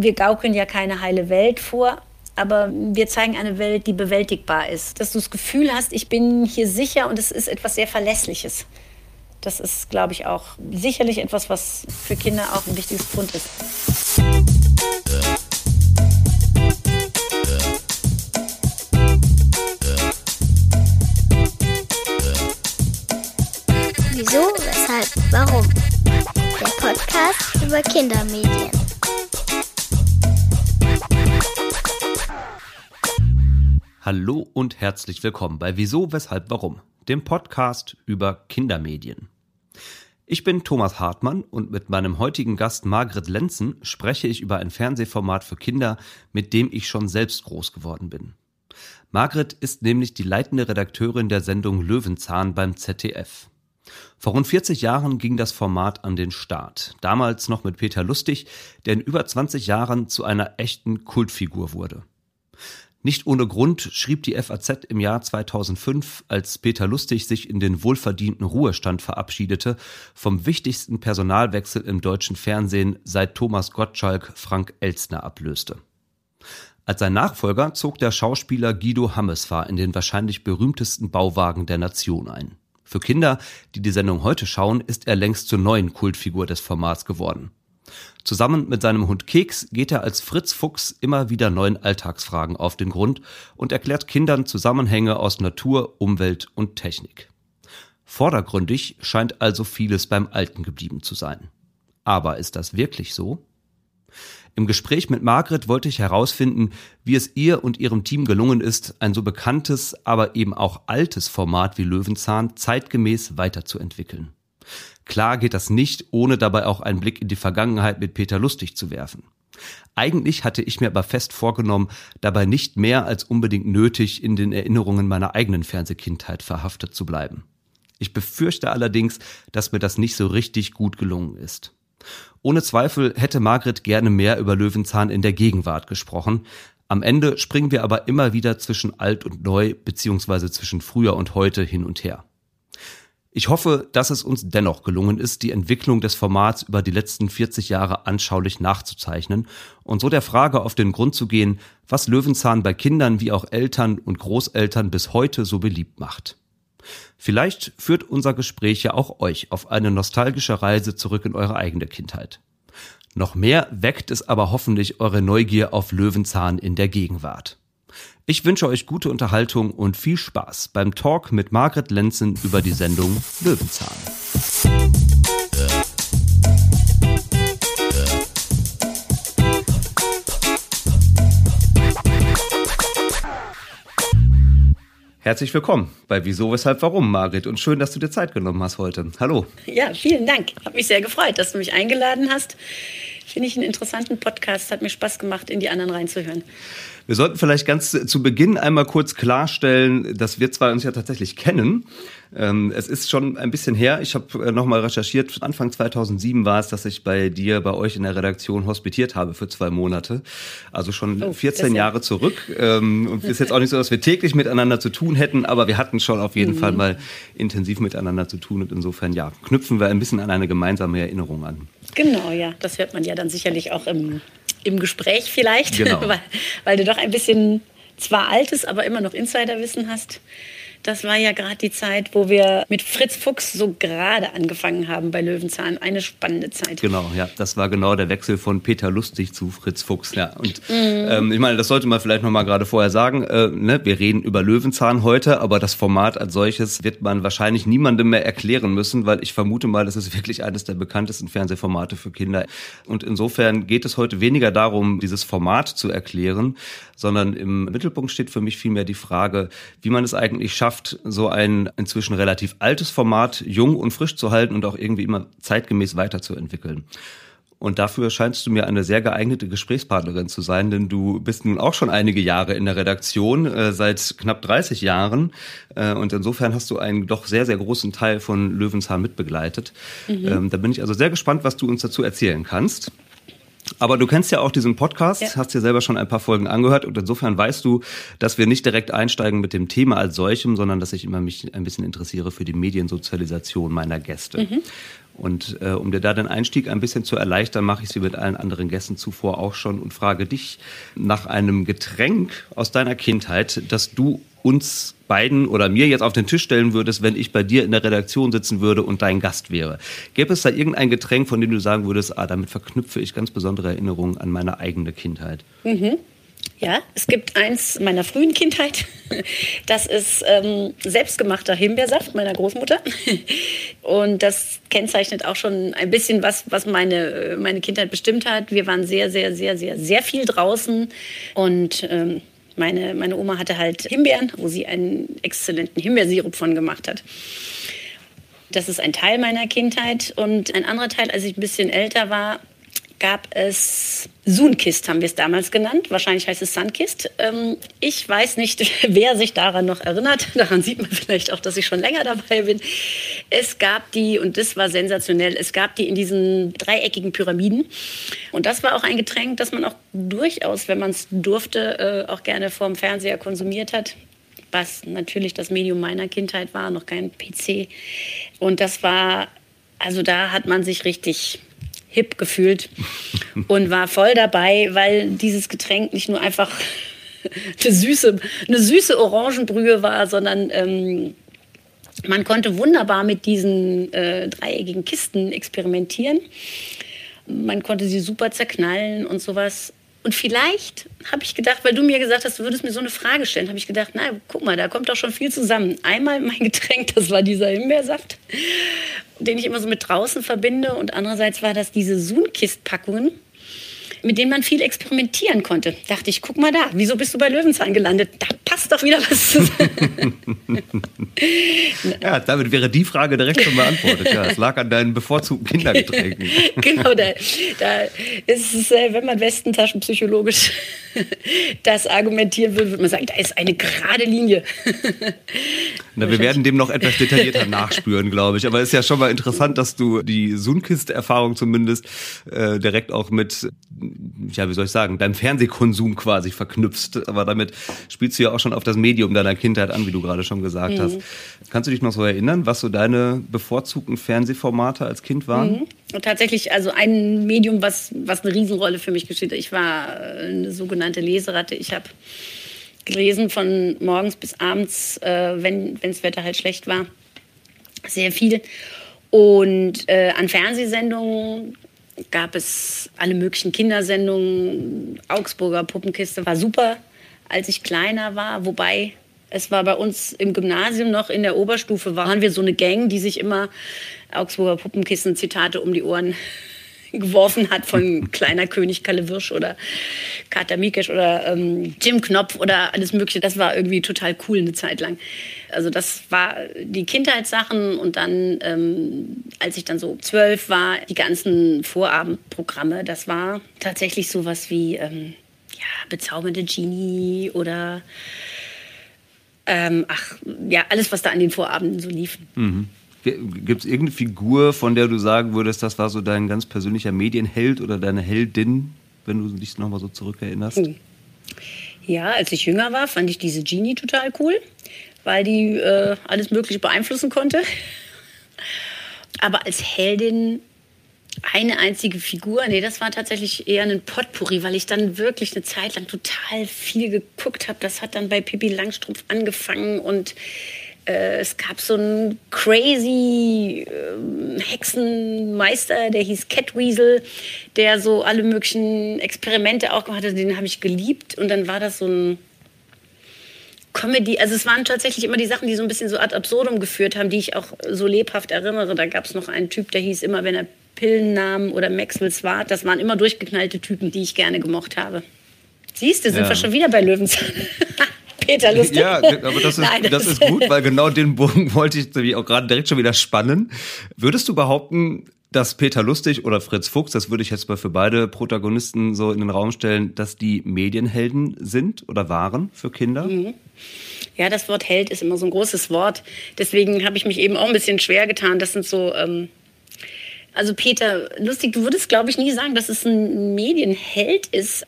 wir gaukeln ja keine heile Welt vor, aber wir zeigen eine Welt, die bewältigbar ist. Dass du das Gefühl hast, ich bin hier sicher und es ist etwas sehr Verlässliches. Das ist, glaube ich, auch sicherlich etwas, was für Kinder auch ein wichtiges Pfund ist. Wieso, weshalb, warum? Der Podcast über Kindermedien. Hallo und herzlich willkommen bei Wieso, weshalb, warum, dem Podcast über Kindermedien. Ich bin Thomas Hartmann und mit meinem heutigen Gast Margret Lenzen spreche ich über ein Fernsehformat für Kinder, mit dem ich schon selbst groß geworden bin. Margret ist nämlich die leitende Redakteurin der Sendung Löwenzahn beim ZDF. Vor rund 40 Jahren ging das Format an den Start. Damals noch mit Peter Lustig, der in über 20 Jahren zu einer echten Kultfigur wurde. Nicht ohne Grund schrieb die FAZ im Jahr 2005, als Peter Lustig sich in den wohlverdienten Ruhestand verabschiedete, vom wichtigsten Personalwechsel im deutschen Fernsehen seit Thomas Gottschalk Frank Elstner ablöste. Als sein Nachfolger zog der Schauspieler Guido Hammesfahr in den wahrscheinlich berühmtesten Bauwagen der Nation ein. Für Kinder, die die Sendung heute schauen, ist er längst zur neuen Kultfigur des Formats geworden. Zusammen mit seinem Hund Keks geht er als Fritz Fuchs immer wieder neuen Alltagsfragen auf den Grund und erklärt Kindern Zusammenhänge aus Natur, Umwelt und Technik. Vordergründig scheint also vieles beim Alten geblieben zu sein. Aber ist das wirklich so? Im Gespräch mit Margret wollte ich herausfinden, wie es ihr und ihrem Team gelungen ist, ein so bekanntes, aber eben auch altes Format wie Löwenzahn zeitgemäß weiterzuentwickeln. Klar geht das nicht, ohne dabei auch einen Blick in die Vergangenheit mit Peter Lustig zu werfen. Eigentlich hatte ich mir aber fest vorgenommen, dabei nicht mehr als unbedingt nötig in den Erinnerungen meiner eigenen Fernsehkindheit verhaftet zu bleiben. Ich befürchte allerdings, dass mir das nicht so richtig gut gelungen ist. Ohne Zweifel hätte Margret gerne mehr über Löwenzahn in der Gegenwart gesprochen. Am Ende springen wir aber immer wieder zwischen alt und neu beziehungsweise zwischen früher und heute hin und her. Ich hoffe, dass es uns dennoch gelungen ist, die Entwicklung des Formats über die letzten 40 Jahre anschaulich nachzuzeichnen und so der Frage auf den Grund zu gehen, was Löwenzahn bei Kindern wie auch Eltern und Großeltern bis heute so beliebt macht. Vielleicht führt unser Gespräch ja auch euch auf eine nostalgische Reise zurück in eure eigene Kindheit. Noch mehr weckt es aber hoffentlich eure Neugier auf Löwenzahn in der Gegenwart. Ich wünsche euch gute Unterhaltung und viel Spaß beim Talk mit Margret Lenzen über die Sendung Löwenzahn. Herzlich willkommen bei Wieso, Weshalb, Warum, Margret. Und schön, dass du dir Zeit genommen hast heute. Hallo. Ja, vielen Dank. Hat mich sehr gefreut, dass du mich eingeladen hast. Finde ich einen interessanten Podcast. Hat mir Spaß gemacht, in die anderen reinzuhören. Wir sollten vielleicht ganz zu Beginn einmal kurz klarstellen, dass wir zwei uns ja tatsächlich kennen. Ähm, es ist schon ein bisschen her. Ich habe äh, nochmal recherchiert. Anfang 2007 war es, dass ich bei dir, bei euch in der Redaktion hospitiert habe für zwei Monate. Also schon oh, 14 Jahre zurück. Ähm, und ist jetzt auch nicht so, dass wir täglich miteinander zu tun hätten, aber wir hatten schon auf jeden mhm. Fall mal intensiv miteinander zu tun. Und insofern, ja, knüpfen wir ein bisschen an eine gemeinsame Erinnerung an. Genau, ja. Das hört man ja dann sicherlich auch im, im Gespräch vielleicht, genau. weil, weil du doch ein bisschen zwar altes, aber immer noch Insiderwissen hast. Das war ja gerade die Zeit, wo wir mit Fritz Fuchs so gerade angefangen haben bei Löwenzahn. Eine spannende Zeit. Genau, ja, das war genau der Wechsel von Peter Lustig zu Fritz Fuchs. Ja, und mhm. ähm, ich meine, das sollte man vielleicht noch mal gerade vorher sagen. Äh, ne, wir reden über Löwenzahn heute, aber das Format als solches wird man wahrscheinlich niemandem mehr erklären müssen, weil ich vermute mal, das ist wirklich eines der bekanntesten Fernsehformate für Kinder. Und insofern geht es heute weniger darum, dieses Format zu erklären, sondern im Mittelpunkt steht für mich vielmehr die Frage, wie man es eigentlich schafft, geschafft, so ein inzwischen relativ altes Format jung und frisch zu halten und auch irgendwie immer zeitgemäß weiterzuentwickeln. Und dafür scheinst du mir eine sehr geeignete Gesprächspartnerin zu sein, denn du bist nun auch schon einige Jahre in der Redaktion, äh, seit knapp 30 Jahren. Äh, und insofern hast du einen doch sehr, sehr großen Teil von Löwenzahn mitbegleitet. Mhm. Ähm, da bin ich also sehr gespannt, was du uns dazu erzählen kannst. Aber du kennst ja auch diesen Podcast, ja. hast dir selber schon ein paar Folgen angehört und insofern weißt du, dass wir nicht direkt einsteigen mit dem Thema als solchem, sondern dass ich immer mich ein bisschen interessiere für die Mediensozialisation meiner Gäste. Mhm. Und äh, um dir da den Einstieg ein bisschen zu erleichtern, mache ich sie mit allen anderen Gästen zuvor auch schon und frage dich nach einem Getränk aus deiner Kindheit, das du uns beiden oder mir jetzt auf den Tisch stellen würdest, wenn ich bei dir in der Redaktion sitzen würde und dein Gast wäre. Gäbe es da irgendein Getränk, von dem du sagen würdest, ah, damit verknüpfe ich ganz besondere Erinnerungen an meine eigene Kindheit? Mhm. Ja, es gibt eins meiner frühen Kindheit. Das ist ähm, selbstgemachter Himbeersaft meiner Großmutter. Und das kennzeichnet auch schon ein bisschen was, was meine, meine Kindheit bestimmt hat. Wir waren sehr, sehr, sehr, sehr, sehr viel draußen. Und ähm, meine, meine Oma hatte halt Himbeeren, wo sie einen exzellenten Himbeersirup von gemacht hat. Das ist ein Teil meiner Kindheit. Und ein anderer Teil, als ich ein bisschen älter war, gab es Sunkist, haben wir es damals genannt. Wahrscheinlich heißt es Sunkist. Ähm, ich weiß nicht, wer sich daran noch erinnert. Daran sieht man vielleicht auch, dass ich schon länger dabei bin. Es gab die, und das war sensationell, es gab die in diesen dreieckigen Pyramiden. Und das war auch ein Getränk, das man auch durchaus, wenn man es durfte, äh, auch gerne vorm Fernseher konsumiert hat was natürlich das Medium meiner Kindheit war, noch kein PC. Und das war, also da hat man sich richtig hip gefühlt und war voll dabei, weil dieses Getränk nicht nur einfach eine süße, eine süße Orangenbrühe war, sondern ähm, man konnte wunderbar mit diesen äh, dreieckigen Kisten experimentieren. Man konnte sie super zerknallen und sowas. Und vielleicht habe ich gedacht, weil du mir gesagt hast, du würdest mir so eine Frage stellen, habe ich gedacht, na, guck mal, da kommt doch schon viel zusammen. Einmal mein Getränk, das war dieser Himbeersaft den ich immer so mit draußen verbinde. Und andererseits war das diese Sunkist-Packungen, mit denen man viel experimentieren konnte. Dachte ich, guck mal da, wieso bist du bei Löwenzahn gelandet? Da passt doch wieder was zusammen. ja, damit wäre die Frage direkt schon beantwortet. Ja, es lag an deinen bevorzugten Kindergetränken. genau, da, da ist es, äh, wenn man Westentaschen psychologisch das argumentieren würde, würde man sagen, da ist eine gerade Linie. Na, wir werden dem noch etwas detaillierter nachspüren, glaube ich. Aber es ist ja schon mal interessant, dass du die Sunkist-Erfahrung zumindest äh, direkt auch mit, ja, wie soll ich sagen, deinem Fernsehkonsum quasi verknüpfst. Aber damit spielst du ja auch schon auf das Medium deiner Kindheit an, wie du gerade schon gesagt mhm. hast. Kannst du dich noch so erinnern, was so deine bevorzugten Fernsehformate als Kind waren? Mhm. Und tatsächlich, also ein Medium, was, was eine Riesenrolle für mich gespielt hat. Ich war eine sogenannte Leseratte. Ich habe gelesen von morgens bis abends, äh, wenn das Wetter halt schlecht war. Sehr viel. Und äh, an Fernsehsendungen gab es alle möglichen Kindersendungen. Augsburger Puppenkiste war super, als ich kleiner war. Wobei es war bei uns im Gymnasium noch in der Oberstufe, waren wir so eine Gang, die sich immer Augsburger Puppenkissen-Zitate um die Ohren geworfen hat von Kleiner König Kalle Wirsch oder Kater Mikesh oder ähm, Jim Knopf oder alles Mögliche. Das war irgendwie total cool eine Zeit lang. Also das war die Kindheitssachen und dann, ähm, als ich dann so zwölf war, die ganzen Vorabendprogramme, das war tatsächlich sowas wie ähm, ja, bezaubernde Genie oder ähm, ach ja, alles, was da an den Vorabenden so lief. Mhm. Gibt es irgendeine Figur, von der du sagen würdest, das war so dein ganz persönlicher Medienheld oder deine Heldin, wenn du dich nochmal so zurückerinnerst? Hm. Ja, als ich jünger war, fand ich diese Genie total cool, weil die äh, alles Mögliche beeinflussen konnte. Aber als Heldin eine einzige Figur, nee, das war tatsächlich eher ein Potpourri, weil ich dann wirklich eine Zeit lang total viel geguckt habe. Das hat dann bei Pippi Langstrumpf angefangen und äh, es gab so einen crazy äh, Hexenmeister, der hieß Catweasel, der so alle möglichen Experimente auch gemacht hat. Den habe ich geliebt. Und dann war das so ein Comedy. Also es waren tatsächlich immer die Sachen, die so ein bisschen so ad absurdum geführt haben, die ich auch so lebhaft erinnere. Da gab es noch einen Typ, der hieß immer, wenn er Pillen nahm oder Maxwell Swart. Das waren immer durchgeknallte Typen, die ich gerne gemocht habe. Siehst du, sind ja. wir schon wieder bei Löwenzahn. Peter lustig. Ja, aber das ist, Nein, das, das ist gut, weil genau den Bogen wollte ich auch gerade direkt schon wieder spannen. Würdest du behaupten, dass Peter Lustig oder Fritz Fuchs, das würde ich jetzt mal für beide Protagonisten so in den Raum stellen, dass die Medienhelden sind oder waren für Kinder? Mhm. Ja, das Wort Held ist immer so ein großes Wort. Deswegen habe ich mich eben auch ein bisschen schwer getan. Das sind so, ähm, also Peter Lustig, du würdest, glaube ich, nie sagen, dass es ein Medienheld ist.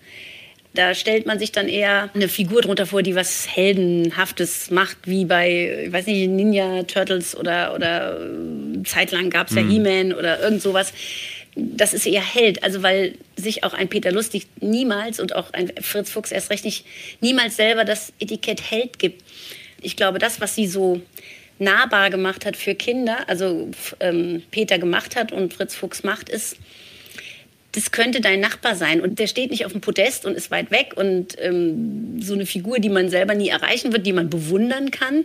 Da stellt man sich dann eher eine Figur drunter vor, die was Heldenhaftes macht, wie bei, ich weiß nicht, Ninja Turtles oder, oder äh, zeitlang gab es ja mhm. He-Man oder irgend sowas. Das ist eher Held, also weil sich auch ein Peter Lustig niemals und auch ein Fritz Fuchs erst recht nicht niemals selber das Etikett Held gibt. Ich glaube, das, was sie so nahbar gemacht hat für Kinder, also ähm, Peter gemacht hat und Fritz Fuchs macht, ist, das könnte dein Nachbar sein. Und der steht nicht auf dem Podest und ist weit weg. Und ähm, so eine Figur, die man selber nie erreichen wird, die man bewundern kann,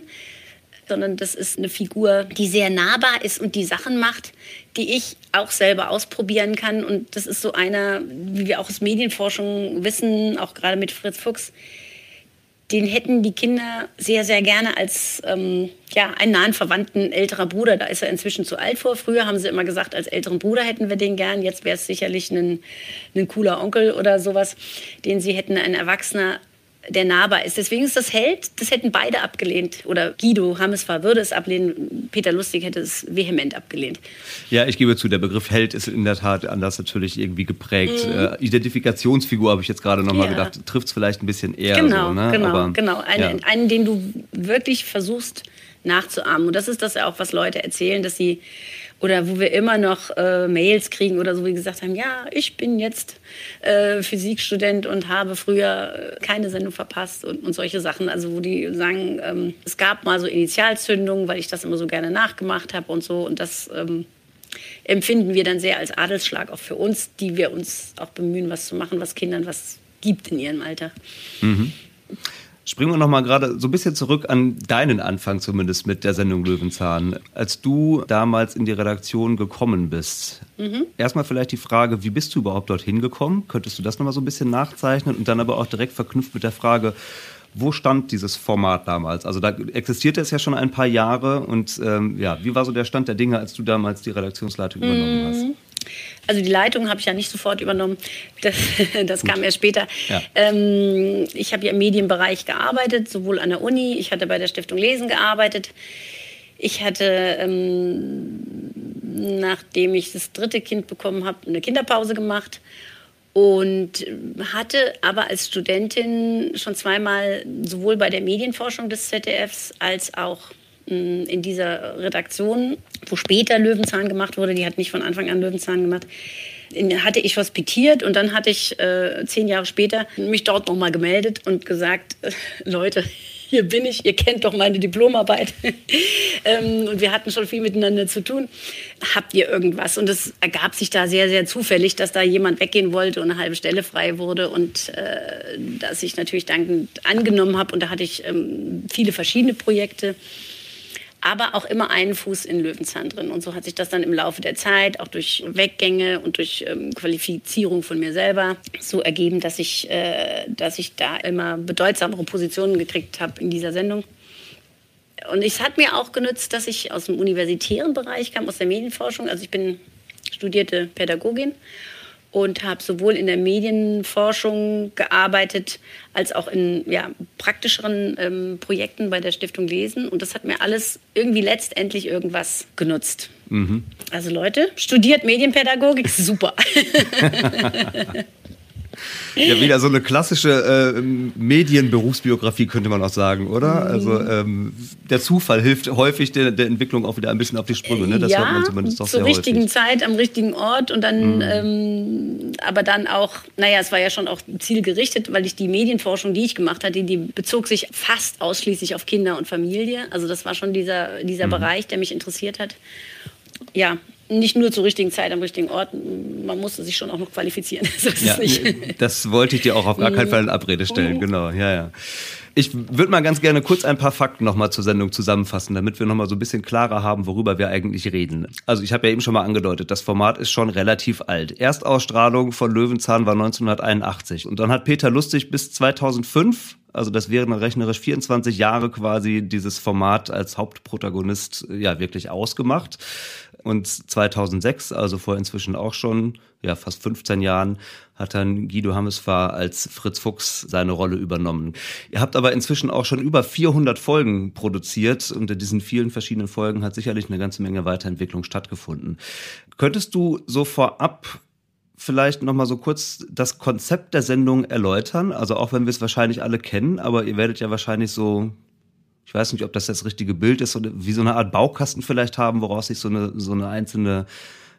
sondern das ist eine Figur, die sehr nahbar ist und die Sachen macht, die ich auch selber ausprobieren kann. Und das ist so einer, wie wir auch aus Medienforschung wissen, auch gerade mit Fritz Fuchs, den hätten die Kinder sehr, sehr gerne als ähm, ja, einen nahen Verwandten älterer Bruder. Da ist er inzwischen zu alt vor. Früher haben sie immer gesagt, als älteren Bruder hätten wir den gern. Jetzt wäre es sicherlich ein, ein cooler Onkel oder sowas, den sie hätten, ein Erwachsener der nahbar ist. Deswegen ist das Held, das hätten beide abgelehnt. Oder Guido Hammesfahr würde es ablehnen, Peter Lustig hätte es vehement abgelehnt. Ja, ich gebe zu, der Begriff Held ist in der Tat anders natürlich irgendwie geprägt. Mhm. Äh, Identifikationsfigur habe ich jetzt gerade nochmal ja. gedacht, trifft es vielleicht ein bisschen eher genau, so. Ne? Genau, Aber, genau. Eine, ja. Einen, den du wirklich versuchst nachzuahmen. Und das ist das auch, was Leute erzählen, dass sie oder wo wir immer noch äh, Mails kriegen oder so, wie gesagt haben, ja, ich bin jetzt äh, Physikstudent und habe früher äh, keine Sendung verpasst und, und solche Sachen. Also wo die sagen, ähm, es gab mal so Initialzündungen, weil ich das immer so gerne nachgemacht habe und so. Und das ähm, empfinden wir dann sehr als Adelsschlag auch für uns, die wir uns auch bemühen, was zu machen, was Kindern was gibt in ihrem Alter. Mhm. Springen wir nochmal gerade so ein bisschen zurück an deinen Anfang zumindest mit der Sendung Löwenzahn. Als du damals in die Redaktion gekommen bist, mhm. erstmal vielleicht die Frage, wie bist du überhaupt dorthin gekommen? Könntest du das nochmal so ein bisschen nachzeichnen und dann aber auch direkt verknüpft mit der Frage, wo stand dieses Format damals? Also da existierte es ja schon ein paar Jahre und ähm, ja, wie war so der Stand der Dinge, als du damals die Redaktionsleitung übernommen hast? Also die Leitung habe ich ja nicht sofort übernommen. Das, das kam erst später. Ja. Ähm, ich habe ja im Medienbereich gearbeitet, sowohl an der Uni, ich hatte bei der Stiftung Lesen gearbeitet. Ich hatte, ähm, nachdem ich das dritte Kind bekommen habe, eine Kinderpause gemacht und hatte aber als Studentin schon zweimal sowohl bei der Medienforschung des ZDFs als auch in dieser Redaktion, wo später Löwenzahn gemacht wurde, die hat nicht von Anfang an Löwenzahn gemacht, hatte ich hospitiert und dann hatte ich äh, zehn Jahre später mich dort nochmal gemeldet und gesagt, äh, Leute, hier bin ich, ihr kennt doch meine Diplomarbeit. ähm, und wir hatten schon viel miteinander zu tun. Habt ihr irgendwas? Und es ergab sich da sehr, sehr zufällig, dass da jemand weggehen wollte und eine halbe Stelle frei wurde und äh, dass ich natürlich dankend angenommen habe. Und da hatte ich ähm, viele verschiedene Projekte aber auch immer einen Fuß in Löwenzahn drin. Und so hat sich das dann im Laufe der Zeit, auch durch Weggänge und durch ähm, Qualifizierung von mir selber, so ergeben, dass ich, äh, dass ich da immer bedeutsamere Positionen gekriegt habe in dieser Sendung. Und es hat mir auch genützt, dass ich aus dem universitären Bereich kam, aus der Medienforschung. Also ich bin studierte Pädagogin und habe sowohl in der Medienforschung gearbeitet als auch in ja, praktischeren ähm, Projekten bei der Stiftung Lesen. Und das hat mir alles irgendwie letztendlich irgendwas genutzt. Mhm. Also Leute, studiert Medienpädagogik, super. Ja, wieder so eine klassische äh, Medienberufsbiografie könnte man auch sagen, oder? Mhm. Also ähm, der Zufall hilft häufig der, der, Entwicklung auch wieder ein bisschen auf die Sprünge. Ne? Das ja, hört man zumindest auch zur richtigen häufig. Zeit am richtigen Ort und dann, mhm. ähm, aber dann auch, naja, es war ja schon auch zielgerichtet, weil ich die Medienforschung, die ich gemacht hatte, die bezog sich fast ausschließlich auf Kinder und Familie. Also das war schon dieser, dieser mhm. Bereich, der mich interessiert hat. Ja, nicht nur zur richtigen Zeit am richtigen Ort. Man musste sich schon auch noch qualifizieren. So ja, das wollte ich dir auch auf gar keinen Fall in Abrede stellen. Genau, ja, ja. Ich würde mal ganz gerne kurz ein paar Fakten nochmal zur Sendung zusammenfassen, damit wir nochmal so ein bisschen klarer haben, worüber wir eigentlich reden. Also ich habe ja eben schon mal angedeutet, das Format ist schon relativ alt. Erstausstrahlung von Löwenzahn war 1981 und dann hat Peter Lustig bis 2005 also das wären rechnerisch 24 Jahre quasi dieses Format als Hauptprotagonist ja wirklich ausgemacht. Und 2006, also vor inzwischen auch schon ja fast 15 Jahren, hat dann Guido Hammesfahr als Fritz Fuchs seine Rolle übernommen. Ihr habt aber inzwischen auch schon über 400 Folgen produziert und in diesen vielen verschiedenen Folgen hat sicherlich eine ganze Menge Weiterentwicklung stattgefunden. Könntest du so vorab vielleicht noch mal so kurz das Konzept der Sendung erläutern? Also auch wenn wir es wahrscheinlich alle kennen, aber ihr werdet ja wahrscheinlich so, ich weiß nicht, ob das das richtige Bild ist, oder wie so eine Art Baukasten vielleicht haben, woraus sich so eine, so eine einzelne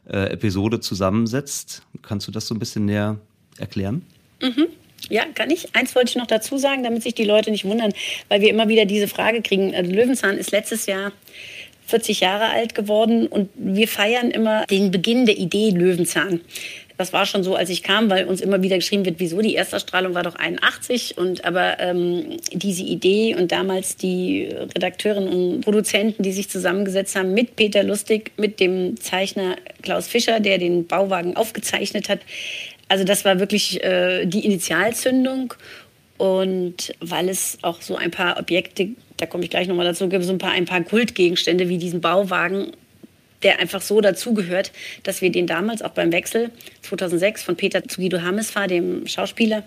äh, Episode zusammensetzt. Kannst du das so ein bisschen näher erklären? Mhm. Ja, kann ich. Eins wollte ich noch dazu sagen, damit sich die Leute nicht wundern, weil wir immer wieder diese Frage kriegen. Also Löwenzahn ist letztes Jahr 40 Jahre alt geworden und wir feiern immer den Beginn der Idee Löwenzahn. Das war schon so, als ich kam, weil uns immer wieder geschrieben wird, wieso die Erstausstrahlung war doch 81 und aber ähm, diese Idee und damals die Redakteurinnen und Produzenten, die sich zusammengesetzt haben mit Peter Lustig, mit dem Zeichner Klaus Fischer, der den Bauwagen aufgezeichnet hat. Also das war wirklich äh, die Initialzündung und weil es auch so ein paar Objekte, da komme ich gleich nochmal dazu, gibt so ein paar, ein paar Kultgegenstände wie diesen Bauwagen der einfach so dazugehört, dass wir den damals auch beim Wechsel 2006 von Peter zu Guido Hammesfahr, dem Schauspieler,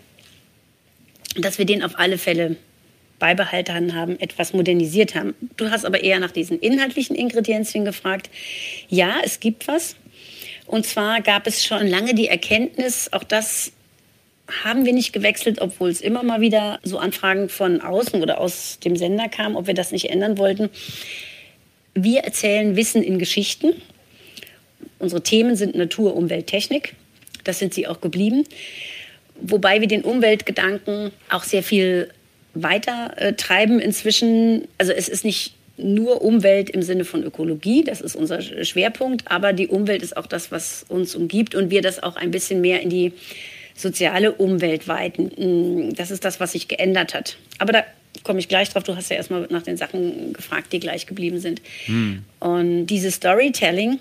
dass wir den auf alle Fälle beibehalten haben, etwas modernisiert haben. Du hast aber eher nach diesen inhaltlichen Ingredienzien gefragt. Ja, es gibt was. Und zwar gab es schon lange die Erkenntnis, auch das haben wir nicht gewechselt, obwohl es immer mal wieder so Anfragen von außen oder aus dem Sender kam, ob wir das nicht ändern wollten. Wir erzählen Wissen in Geschichten. Unsere Themen sind Natur, Umwelt, Technik. Das sind sie auch geblieben. Wobei wir den Umweltgedanken auch sehr viel weiter äh, treiben inzwischen. Also es ist nicht nur Umwelt im Sinne von Ökologie, das ist unser Schwerpunkt, aber die Umwelt ist auch das, was uns umgibt und wir das auch ein bisschen mehr in die soziale Umwelt weiten. Das ist das, was sich geändert hat. Aber da komme ich gleich drauf. Du hast ja erstmal nach den Sachen gefragt, die gleich geblieben sind. Hm. Und dieses Storytelling,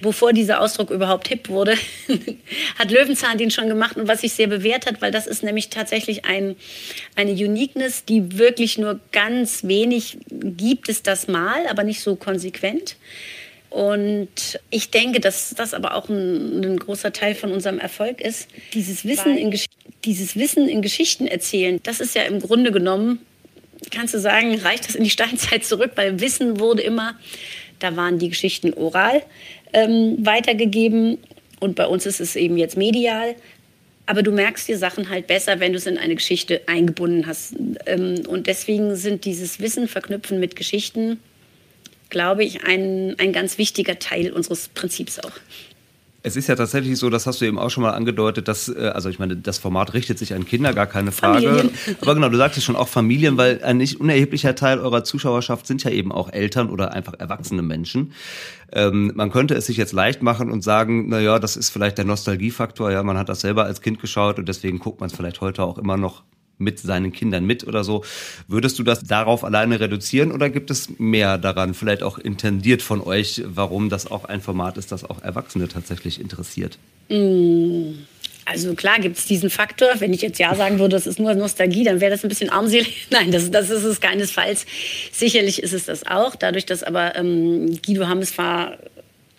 bevor dieser Ausdruck überhaupt hip wurde, hat Löwenzahn den schon gemacht und was sich sehr bewährt hat, weil das ist nämlich tatsächlich ein, eine Uniqueness, die wirklich nur ganz wenig gibt es das mal, aber nicht so konsequent. Und ich denke, dass das aber auch ein, ein großer Teil von unserem Erfolg ist. Dieses Wissen, in, dieses Wissen in Geschichten erzählen, das ist ja im Grunde genommen kannst du sagen, reicht das in die Steinzeit zurück, weil Wissen wurde immer, da waren die Geschichten oral ähm, weitergegeben und bei uns ist es eben jetzt medial. Aber du merkst die Sachen halt besser, wenn du es in eine Geschichte eingebunden hast. Ähm, und deswegen sind dieses Wissen verknüpfen mit Geschichten, glaube ich, ein, ein ganz wichtiger Teil unseres Prinzips auch. Es ist ja tatsächlich so, das hast du eben auch schon mal angedeutet, dass, äh, also ich meine, das Format richtet sich an Kinder, gar keine Frage. Familien. Aber genau, du sagtest schon auch Familien, weil ein nicht unerheblicher Teil eurer Zuschauerschaft sind ja eben auch Eltern oder einfach erwachsene Menschen. Ähm, man könnte es sich jetzt leicht machen und sagen, na ja, das ist vielleicht der Nostalgiefaktor, ja, man hat das selber als Kind geschaut und deswegen guckt man es vielleicht heute auch immer noch mit seinen Kindern mit oder so. Würdest du das darauf alleine reduzieren oder gibt es mehr daran, vielleicht auch intendiert von euch, warum das auch ein Format ist, das auch Erwachsene tatsächlich interessiert? Mm. Also klar gibt es diesen Faktor. Wenn ich jetzt ja sagen würde, das ist nur Nostalgie, dann wäre das ein bisschen armselig. Nein, das, das ist es keinesfalls. Sicherlich ist es das auch. Dadurch, dass aber ähm, Guido Hammes war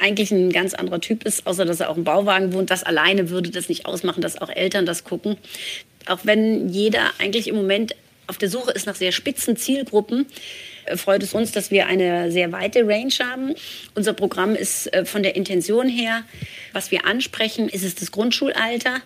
eigentlich ein ganz anderer Typ ist, außer dass er auch im Bauwagen wohnt. Das alleine würde das nicht ausmachen, dass auch Eltern das gucken auch wenn jeder eigentlich im Moment auf der Suche ist nach sehr spitzen Zielgruppen, äh, freut es uns, dass wir eine sehr weite Range haben. Unser Programm ist äh, von der Intention her, was wir ansprechen, ist es das Grundschulalter.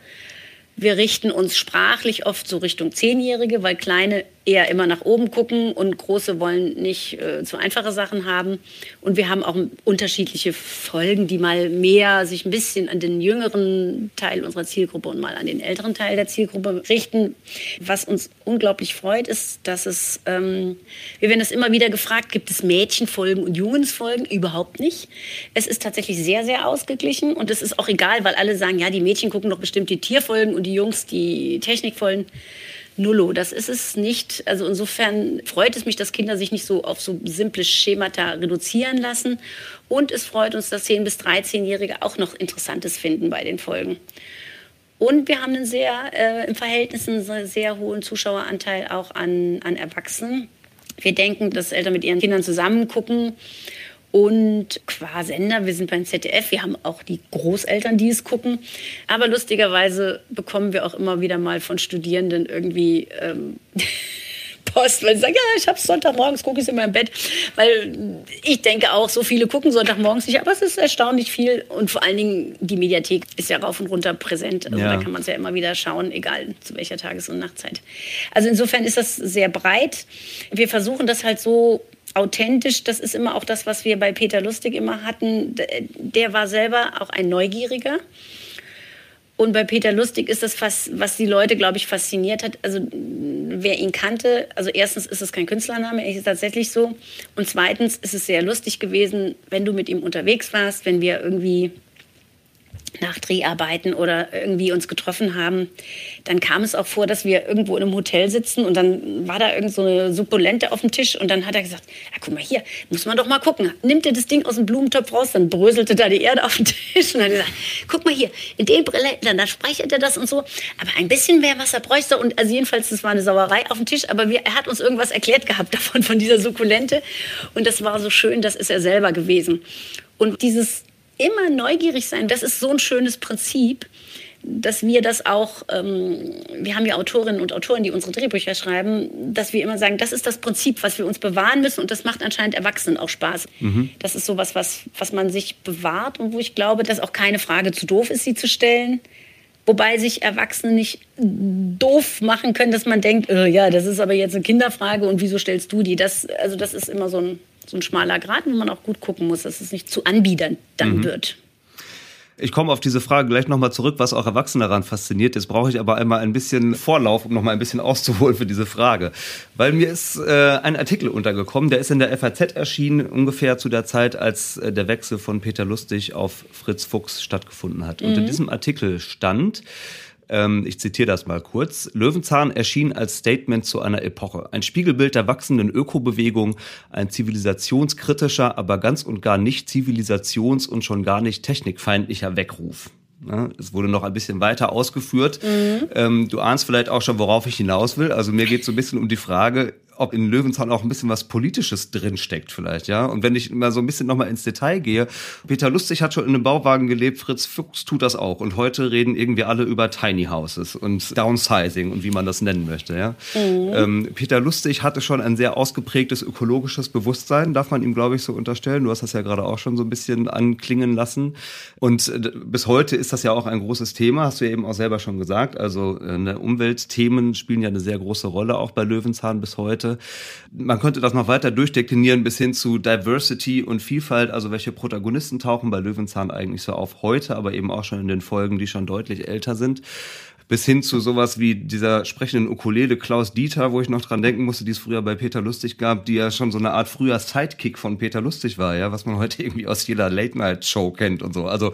Wir richten uns sprachlich oft so Richtung Zehnjährige, weil Kleine eher immer nach oben gucken und Große wollen nicht äh, zu einfache Sachen haben. Und wir haben auch unterschiedliche Folgen, die mal mehr sich ein bisschen an den jüngeren Teil unserer Zielgruppe und mal an den älteren Teil der Zielgruppe richten. Was uns unglaublich freut, ist, dass es, ähm, wir werden das immer wieder gefragt, gibt es Mädchenfolgen und Jungensfolgen? Überhaupt nicht. Es ist tatsächlich sehr, sehr ausgeglichen und es ist auch egal, weil alle sagen, ja, die Mädchen gucken doch bestimmt die Tierfolgen und die Jungs die Technikfolgen. Nullo, das ist es nicht. Also insofern freut es mich, dass Kinder sich nicht so auf so simple Schemata reduzieren lassen. Und es freut uns, dass 10- bis 13-Jährige auch noch Interessantes finden bei den Folgen. Und wir haben einen sehr, äh, im Verhältnis einen sehr hohen Zuschaueranteil auch an, an Erwachsenen. Wir denken, dass Eltern mit ihren Kindern zusammen gucken und qua Sender, wir sind beim ZDF, wir haben auch die Großeltern, die es gucken. Aber lustigerweise bekommen wir auch immer wieder mal von Studierenden irgendwie ähm, Post, weil sie sagen, ja, ich habe Sonntagmorgens, gucke ich in meinem Bett. Weil ich denke auch, so viele gucken Sonntagmorgens nicht, aber es ist erstaunlich viel. Und vor allen Dingen, die Mediathek ist ja rauf und runter präsent. Also ja. da kann man es ja immer wieder schauen, egal zu welcher Tages- und Nachtzeit. Also insofern ist das sehr breit. Wir versuchen das halt so authentisch, das ist immer auch das, was wir bei Peter Lustig immer hatten. Der war selber auch ein Neugieriger. Und bei Peter Lustig ist das fast, was die Leute, glaube ich, fasziniert hat. Also wer ihn kannte, also erstens ist es kein Künstlername, er ist tatsächlich so. Und zweitens ist es sehr lustig gewesen, wenn du mit ihm unterwegs warst, wenn wir irgendwie nach Dreharbeiten oder irgendwie uns getroffen haben, dann kam es auch vor, dass wir irgendwo in einem Hotel sitzen und dann war da irgend so eine Supulente auf dem Tisch und dann hat er gesagt, ja, guck mal hier, muss man doch mal gucken. Nimmt er das Ding aus dem Blumentopf raus, dann bröselte da die Erde auf den Tisch und dann hat gesagt, guck mal hier, in den Brille, dann, dann speichert er das und so. Aber ein bisschen mehr Wasser bräuchte und also jedenfalls, das war eine Sauerei auf dem Tisch, aber wir, er hat uns irgendwas erklärt gehabt davon, von dieser Sukkulente und das war so schön, das ist er selber gewesen. Und dieses immer neugierig sein, das ist so ein schönes Prinzip, dass wir das auch, ähm, wir haben ja Autorinnen und Autoren, die unsere Drehbücher schreiben, dass wir immer sagen, das ist das Prinzip, was wir uns bewahren müssen und das macht anscheinend Erwachsenen auch Spaß. Mhm. Das ist sowas, was, was man sich bewahrt und wo ich glaube, dass auch keine Frage zu doof ist, sie zu stellen. Wobei sich Erwachsene nicht doof machen können, dass man denkt, oh, ja, das ist aber jetzt eine Kinderfrage und wieso stellst du die? Das, also das ist immer so ein so ein schmaler Grad, wo man auch gut gucken muss, dass es nicht zu anbiedern dann mhm. wird. Ich komme auf diese Frage gleich nochmal zurück, was auch Erwachsene daran fasziniert. Jetzt brauche ich aber einmal ein bisschen Vorlauf, um nochmal ein bisschen auszuholen für diese Frage. Weil mir ist äh, ein Artikel untergekommen, der ist in der FAZ erschienen, ungefähr zu der Zeit, als äh, der Wechsel von Peter Lustig auf Fritz Fuchs stattgefunden hat. Mhm. Und in mhm. diesem Artikel stand, ich zitiere das mal kurz. Löwenzahn erschien als Statement zu einer Epoche. Ein Spiegelbild der wachsenden Ökobewegung, ein zivilisationskritischer, aber ganz und gar nicht zivilisations- und schon gar nicht technikfeindlicher Weckruf. Es wurde noch ein bisschen weiter ausgeführt. Mhm. Ähm, du ahnst vielleicht auch schon, worauf ich hinaus will. Also mir geht es so ein bisschen um die Frage, ob in Löwenzahn auch ein bisschen was Politisches drinsteckt vielleicht, ja. Und wenn ich mal so ein bisschen nochmal ins Detail gehe, Peter Lustig hat schon in einem Bauwagen gelebt, Fritz Fuchs tut das auch. Und heute reden irgendwie alle über Tiny Houses und Downsizing und wie man das nennen möchte, ja. Mhm. Ähm, Peter Lustig hatte schon ein sehr ausgeprägtes ökologisches Bewusstsein, darf man ihm, glaube ich, so unterstellen. Du hast das ja gerade auch schon so ein bisschen anklingen lassen. Und äh, bis heute ist das ja auch ein großes Thema, hast du ja eben auch selber schon gesagt. Also äh, ne, Umweltthemen spielen ja eine sehr große Rolle auch bei Löwenzahn bis heute heute. Man könnte das noch weiter durchdeklinieren bis hin zu Diversity und Vielfalt, also welche Protagonisten tauchen bei Löwenzahn eigentlich so auf heute, aber eben auch schon in den Folgen, die schon deutlich älter sind bis hin zu sowas wie dieser sprechenden Ukulele Klaus Dieter, wo ich noch dran denken musste, die es früher bei Peter Lustig gab, die ja schon so eine Art früher Sidekick von Peter Lustig war, ja, was man heute irgendwie aus jeder Late-Night-Show kennt und so. Also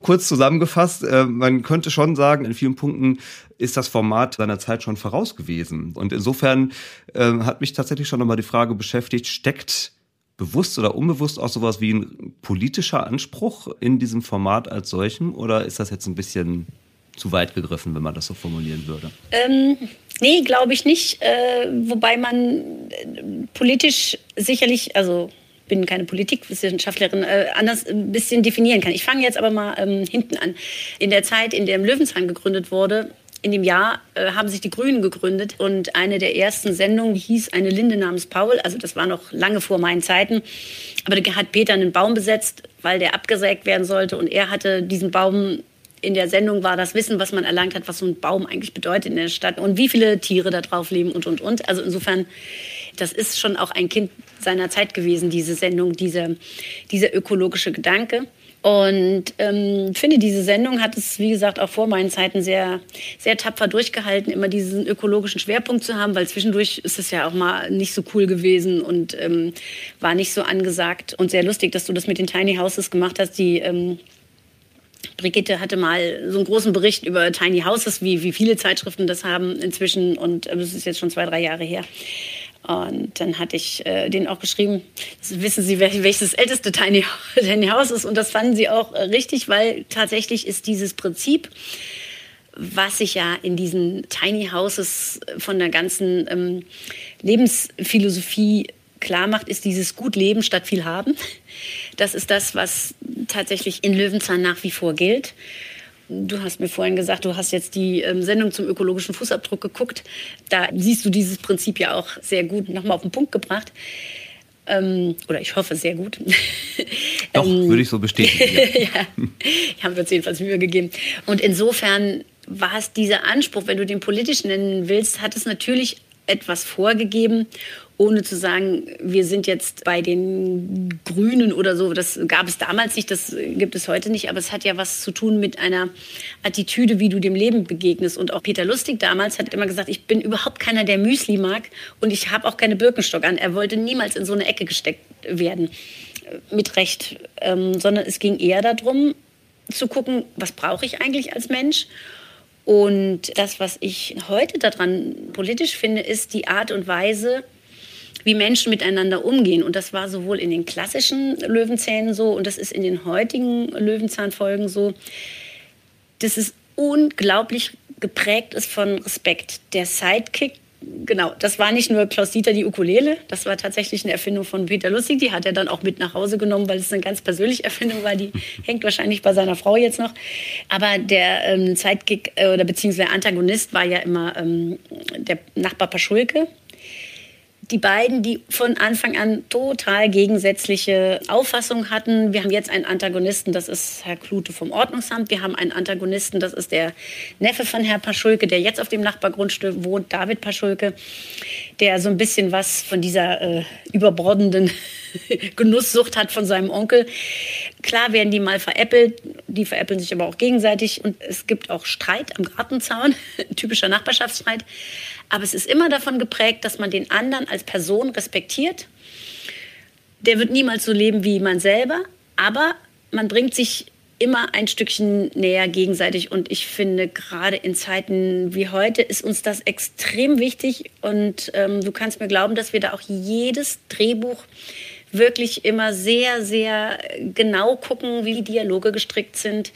kurz zusammengefasst, äh, man könnte schon sagen, in vielen Punkten ist das Format seiner Zeit schon voraus gewesen. Und insofern äh, hat mich tatsächlich schon nochmal die Frage beschäftigt, steckt bewusst oder unbewusst auch sowas wie ein politischer Anspruch in diesem Format als solchem? Oder ist das jetzt ein bisschen zu weit gegriffen, wenn man das so formulieren würde? Ähm, nee, glaube ich nicht. Äh, wobei man äh, politisch sicherlich, also bin keine Politikwissenschaftlerin, äh, anders ein bisschen definieren kann. Ich fange jetzt aber mal ähm, hinten an. In der Zeit, in der Löwenzahn gegründet wurde, in dem Jahr äh, haben sich die Grünen gegründet und eine der ersten Sendungen hieß Eine Linde namens Paul. Also das war noch lange vor meinen Zeiten. Aber da hat Peter einen Baum besetzt, weil der abgesägt werden sollte und er hatte diesen Baum in der Sendung war das Wissen, was man erlangt hat, was so ein Baum eigentlich bedeutet in der Stadt und wie viele Tiere da drauf leben und, und, und. Also insofern, das ist schon auch ein Kind seiner Zeit gewesen, diese Sendung, diese, dieser ökologische Gedanke. Und ähm, finde, diese Sendung hat es, wie gesagt, auch vor meinen Zeiten sehr, sehr tapfer durchgehalten, immer diesen ökologischen Schwerpunkt zu haben, weil zwischendurch ist es ja auch mal nicht so cool gewesen und ähm, war nicht so angesagt. Und sehr lustig, dass du das mit den Tiny Houses gemacht hast, die ähm, Brigitte hatte mal so einen großen Bericht über Tiny Houses, wie, wie viele Zeitschriften das haben inzwischen. Und äh, das ist jetzt schon zwei, drei Jahre her. Und dann hatte ich äh, denen auch geschrieben, wissen Sie, welches das älteste Tiny, Tiny House ist. Und das fanden sie auch äh, richtig, weil tatsächlich ist dieses Prinzip, was sich ja in diesen Tiny Houses von der ganzen ähm, Lebensphilosophie klar macht, ist dieses gut leben statt viel haben. Das ist das, was tatsächlich in Löwenzahn nach wie vor gilt. Du hast mir vorhin gesagt, du hast jetzt die ähm, Sendung zum ökologischen Fußabdruck geguckt. Da siehst du dieses Prinzip ja auch sehr gut nochmal auf den Punkt gebracht. Ähm, oder ich hoffe sehr gut. Doch, ähm, würde ich so bestätigen. Ja, ja haben wir uns jedenfalls Mühe gegeben. Und insofern war es dieser Anspruch, wenn du den politisch nennen willst, hat es natürlich etwas vorgegeben ohne zu sagen, wir sind jetzt bei den Grünen oder so. Das gab es damals nicht, das gibt es heute nicht. Aber es hat ja was zu tun mit einer Attitüde, wie du dem Leben begegnest. Und auch Peter Lustig damals hat immer gesagt, ich bin überhaupt keiner, der Müsli mag und ich habe auch keine Birkenstock an. Er wollte niemals in so eine Ecke gesteckt werden. Mit Recht. Ähm, sondern es ging eher darum, zu gucken, was brauche ich eigentlich als Mensch? Und das, was ich heute daran politisch finde, ist die Art und Weise, wie Menschen miteinander umgehen. Und das war sowohl in den klassischen Löwenzähnen so und das ist in den heutigen Löwenzahnfolgen so, dass es unglaublich geprägt ist von Respekt. Der Sidekick, genau, das war nicht nur Klaus Dieter die Ukulele, das war tatsächlich eine Erfindung von Peter Lustig, die hat er dann auch mit nach Hause genommen, weil es eine ganz persönliche Erfindung war, die hängt wahrscheinlich bei seiner Frau jetzt noch. Aber der ähm, Sidekick äh, oder beziehungsweise Antagonist war ja immer ähm, der Nachbar Paschulke, die beiden, die von Anfang an total gegensätzliche Auffassungen hatten. Wir haben jetzt einen Antagonisten, das ist Herr Klute vom Ordnungsamt. Wir haben einen Antagonisten, das ist der Neffe von Herrn Paschulke, der jetzt auf dem Nachbargrundstück wohnt, David Paschulke, der so ein bisschen was von dieser äh, überbordenden Genusssucht hat von seinem Onkel. Klar werden die mal veräppelt, die veräppeln sich aber auch gegenseitig und es gibt auch Streit am Gartenzaun, typischer Nachbarschaftsstreit. Aber es ist immer davon geprägt, dass man den anderen als Person respektiert. Der wird niemals so leben wie man selber, aber man bringt sich immer ein Stückchen näher gegenseitig. Und ich finde, gerade in Zeiten wie heute ist uns das extrem wichtig. Und ähm, du kannst mir glauben, dass wir da auch jedes Drehbuch wirklich immer sehr, sehr genau gucken, wie die Dialoge gestrickt sind,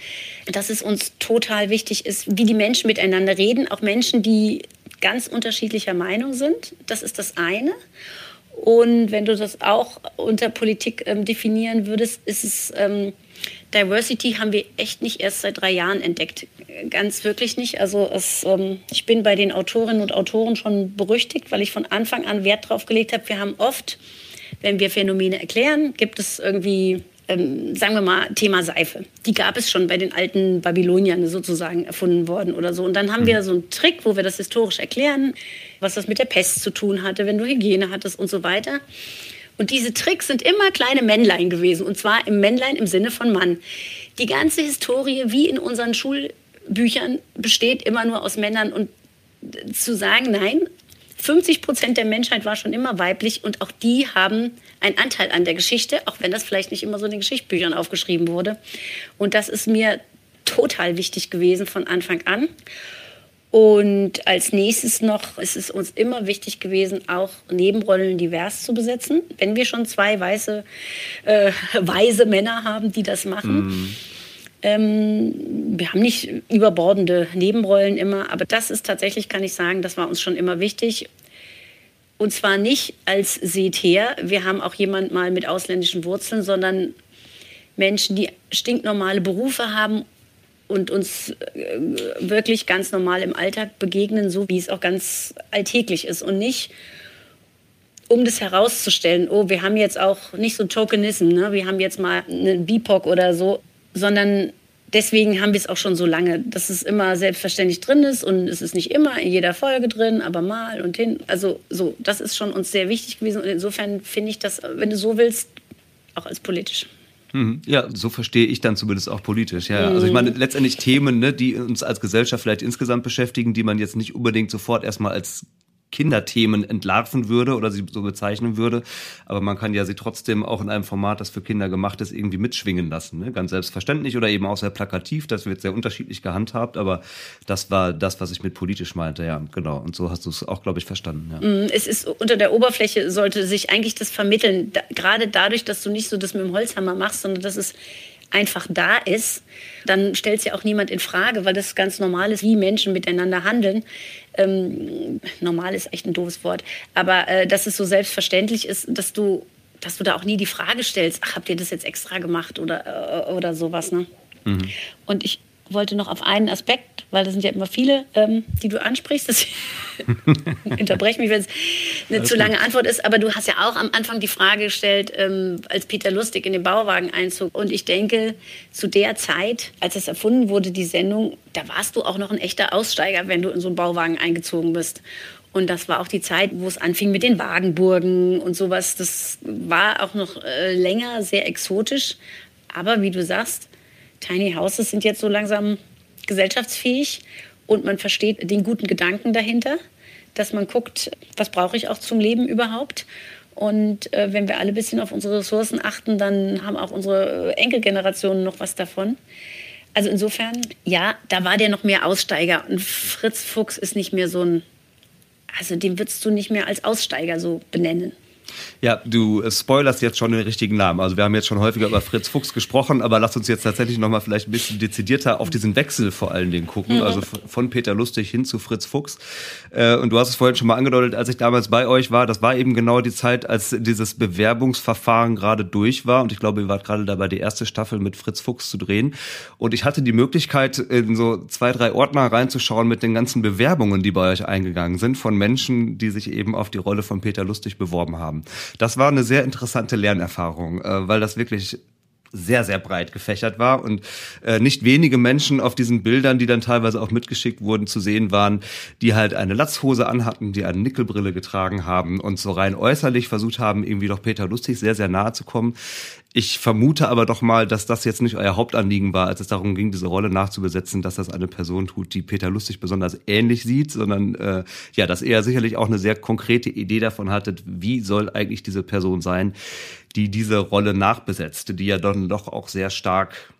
dass es uns total wichtig ist, wie die Menschen miteinander reden, auch Menschen, die ganz unterschiedlicher Meinung sind. Das ist das eine. Und wenn du das auch unter Politik ähm, definieren würdest, ist es ähm, Diversity haben wir echt nicht erst seit drei Jahren entdeckt. Ganz wirklich nicht. Also es, ähm, ich bin bei den Autorinnen und Autoren schon berüchtigt, weil ich von Anfang an Wert drauf gelegt habe. Wir haben oft, wenn wir Phänomene erklären, gibt es irgendwie ähm, sagen wir mal, Thema Seife. Die gab es schon bei den alten Babyloniern sozusagen erfunden worden oder so. Und dann haben mhm. wir so einen Trick, wo wir das historisch erklären, was das mit der Pest zu tun hatte, wenn du Hygiene hattest und so weiter. Und diese Tricks sind immer kleine Männlein gewesen. Und zwar im Männlein im Sinne von Mann. Die ganze Historie, wie in unseren Schulbüchern, besteht immer nur aus Männern. Und zu sagen, nein, 50 Prozent der Menschheit war schon immer weiblich und auch die haben einen Anteil an der Geschichte, auch wenn das vielleicht nicht immer so in den Geschichtsbüchern aufgeschrieben wurde. Und das ist mir total wichtig gewesen von Anfang an. Und als nächstes noch ist es uns immer wichtig gewesen, auch Nebenrollen divers zu besetzen. Wenn wir schon zwei weiße, äh, weise Männer haben, die das machen. Mm. Ähm, wir haben nicht überbordende Nebenrollen immer, aber das ist tatsächlich, kann ich sagen, das war uns schon immer wichtig. Und zwar nicht als seht her, wir haben auch jemand mal mit ausländischen Wurzeln, sondern Menschen, die stinknormale Berufe haben und uns äh, wirklich ganz normal im Alltag begegnen, so wie es auch ganz alltäglich ist und nicht um das herauszustellen, oh, wir haben jetzt auch nicht so Tokenism, ne? wir haben jetzt mal einen BIPOC oder so, sondern deswegen haben wir es auch schon so lange, dass es immer selbstverständlich drin ist und es ist nicht immer in jeder Folge drin, aber mal und hin. Also so, das ist schon uns sehr wichtig gewesen und insofern finde ich das, wenn du so willst, auch als politisch. Mhm. Ja, so verstehe ich dann zumindest auch politisch. Ja, also ich meine letztendlich Themen, ne, die uns als Gesellschaft vielleicht insgesamt beschäftigen, die man jetzt nicht unbedingt sofort erstmal als Kinderthemen entlarven würde oder sie so bezeichnen würde. Aber man kann ja sie trotzdem auch in einem Format, das für Kinder gemacht ist, irgendwie mitschwingen lassen. Ne? Ganz selbstverständlich oder eben auch sehr plakativ. Das wird sehr unterschiedlich gehandhabt. Aber das war das, was ich mit politisch meinte. Ja, genau. Und so hast du es auch, glaube ich, verstanden. Ja. Mm, es ist unter der Oberfläche sollte sich eigentlich das vermitteln. Da, gerade dadurch, dass du nicht so das mit dem Holzhammer machst, sondern dass es einfach da ist, dann stellt es ja auch niemand in Frage, weil das ganz normal ist, wie Menschen miteinander handeln. Ähm, normal ist echt ein doofes Wort, aber äh, dass es so selbstverständlich ist, dass du, dass du da auch nie die Frage stellst, ach, habt ihr das jetzt extra gemacht oder, äh, oder sowas. Ne? Mhm. Und ich wollte noch auf einen Aspekt, weil das sind ja immer viele, ähm, die du ansprichst. Das unterbreche mich, wenn es eine Alles zu lange gut. Antwort ist. Aber du hast ja auch am Anfang die Frage gestellt, ähm, als Peter Lustig in den Bauwagen einzog. Und ich denke, zu der Zeit, als es erfunden wurde, die Sendung, da warst du auch noch ein echter Aussteiger, wenn du in so einen Bauwagen eingezogen bist. Und das war auch die Zeit, wo es anfing mit den Wagenburgen und sowas. Das war auch noch äh, länger sehr exotisch. Aber wie du sagst, Tiny Houses sind jetzt so langsam gesellschaftsfähig und man versteht den guten Gedanken dahinter, dass man guckt, was brauche ich auch zum Leben überhaupt. Und äh, wenn wir alle ein bisschen auf unsere Ressourcen achten, dann haben auch unsere Enkelgenerationen noch was davon. Also insofern, ja, da war der noch mehr Aussteiger. Und Fritz Fuchs ist nicht mehr so ein, also den würdest du nicht mehr als Aussteiger so benennen. Ja, du spoilerst jetzt schon den richtigen Namen. Also wir haben jetzt schon häufiger über Fritz Fuchs gesprochen, aber lass uns jetzt tatsächlich nochmal vielleicht ein bisschen dezidierter auf diesen Wechsel vor allen Dingen gucken. Mhm. Also von Peter Lustig hin zu Fritz Fuchs. Äh, und du hast es vorhin schon mal angedeutet, als ich damals bei euch war, das war eben genau die Zeit, als dieses Bewerbungsverfahren gerade durch war. Und ich glaube, ihr wart gerade dabei, die erste Staffel mit Fritz Fuchs zu drehen. Und ich hatte die Möglichkeit, in so zwei, drei Ordner reinzuschauen mit den ganzen Bewerbungen, die bei euch eingegangen sind, von Menschen, die sich eben auf die Rolle von Peter Lustig beworben Das war eine sehr interessante Lernerfahrung, äh, weil das wirklich sehr, sehr breit gefächert war und äh, nicht wenige Menschen auf diesen Bildern, die dann teilweise auch mitgeschickt wurden, zu sehen waren, die halt eine Latzhose anhatten, die eine Nickelbrille getragen haben und so rein äußerlich versucht haben, irgendwie doch Peter Lustig sehr, sehr nahe zu kommen. Ich vermute aber doch mal, dass das jetzt nicht euer Hauptanliegen war, als es darum ging, diese Rolle nachzubesetzen, dass das eine Person tut, die Peter Lustig besonders ähnlich sieht, sondern äh, ja, dass er sicherlich auch eine sehr konkrete Idee davon hattet, wie soll eigentlich diese Person sein, die diese Rolle nachbesetzt, die ja dann doch auch sehr stark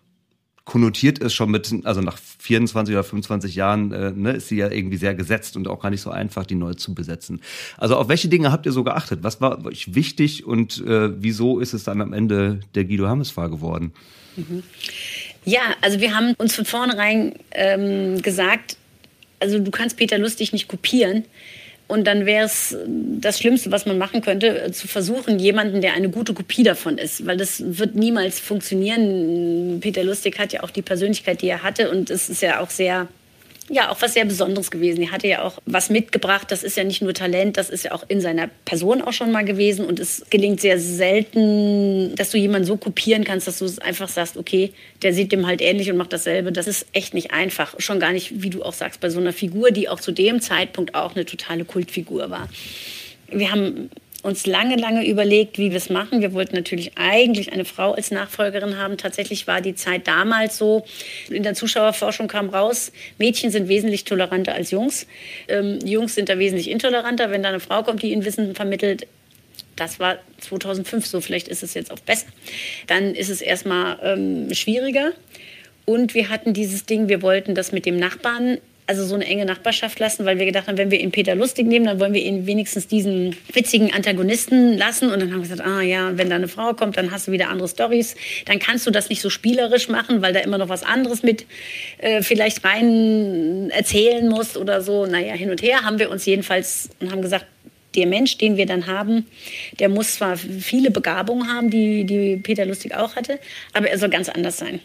konnotiert ist schon mit, also nach 24 oder 25 Jahren äh, ne, ist sie ja irgendwie sehr gesetzt und auch gar nicht so einfach, die neu zu besetzen. Also auf welche Dinge habt ihr so geachtet? Was war euch wichtig und äh, wieso ist es dann am Ende der Guido Hammes-Fahr geworden? Mhm. Ja, also wir haben uns von vornherein ähm, gesagt, also du kannst Peter Lustig nicht kopieren. Und dann wäre es das Schlimmste, was man machen könnte, zu versuchen, jemanden, der eine gute Kopie davon ist. Weil das wird niemals funktionieren. Peter Lustig hat ja auch die Persönlichkeit, die er hatte. Und es ist ja auch sehr ja auch was sehr Besonderes gewesen. Er hatte ja auch was mitgebracht. Das ist ja nicht nur Talent, das ist ja auch in seiner Person auch schon mal gewesen. Und es gelingt sehr selten, dass du jemanden so kopieren kannst, dass du einfach sagst, okay, der sieht dem halt ähnlich und macht dasselbe. Das ist echt nicht einfach. Schon gar nicht, wie du auch sagst, bei so einer Figur, die auch zu dem Zeitpunkt auch eine totale Kultfigur war. Wir haben uns lange, lange überlegt, wie wir es machen. Wir wollten natürlich eigentlich eine Frau als Nachfolgerin haben. Tatsächlich war die Zeit damals so. In der Zuschauerforschung kam raus, Mädchen sind wesentlich toleranter als Jungs. Ähm, Jungs sind da wesentlich intoleranter. Wenn da eine Frau kommt, die ihnen Wissen vermittelt, das war 2005 so, vielleicht ist es jetzt auch besser. Dann ist es erstmal ähm, schwieriger. Und wir hatten dieses Ding, wir wollten das mit dem Nachbarn also so eine enge Nachbarschaft lassen, weil wir gedacht haben, wenn wir ihn Peter Lustig nehmen, dann wollen wir ihn wenigstens diesen witzigen Antagonisten lassen. Und dann haben wir gesagt, ah ja, wenn da eine Frau kommt, dann hast du wieder andere Stories. Dann kannst du das nicht so spielerisch machen, weil da immer noch was anderes mit äh, vielleicht rein erzählen musst oder so. Naja, hin und her haben wir uns jedenfalls und haben gesagt, der Mensch, den wir dann haben, der muss zwar viele Begabungen haben, die, die Peter Lustig auch hatte, aber er soll ganz anders sein.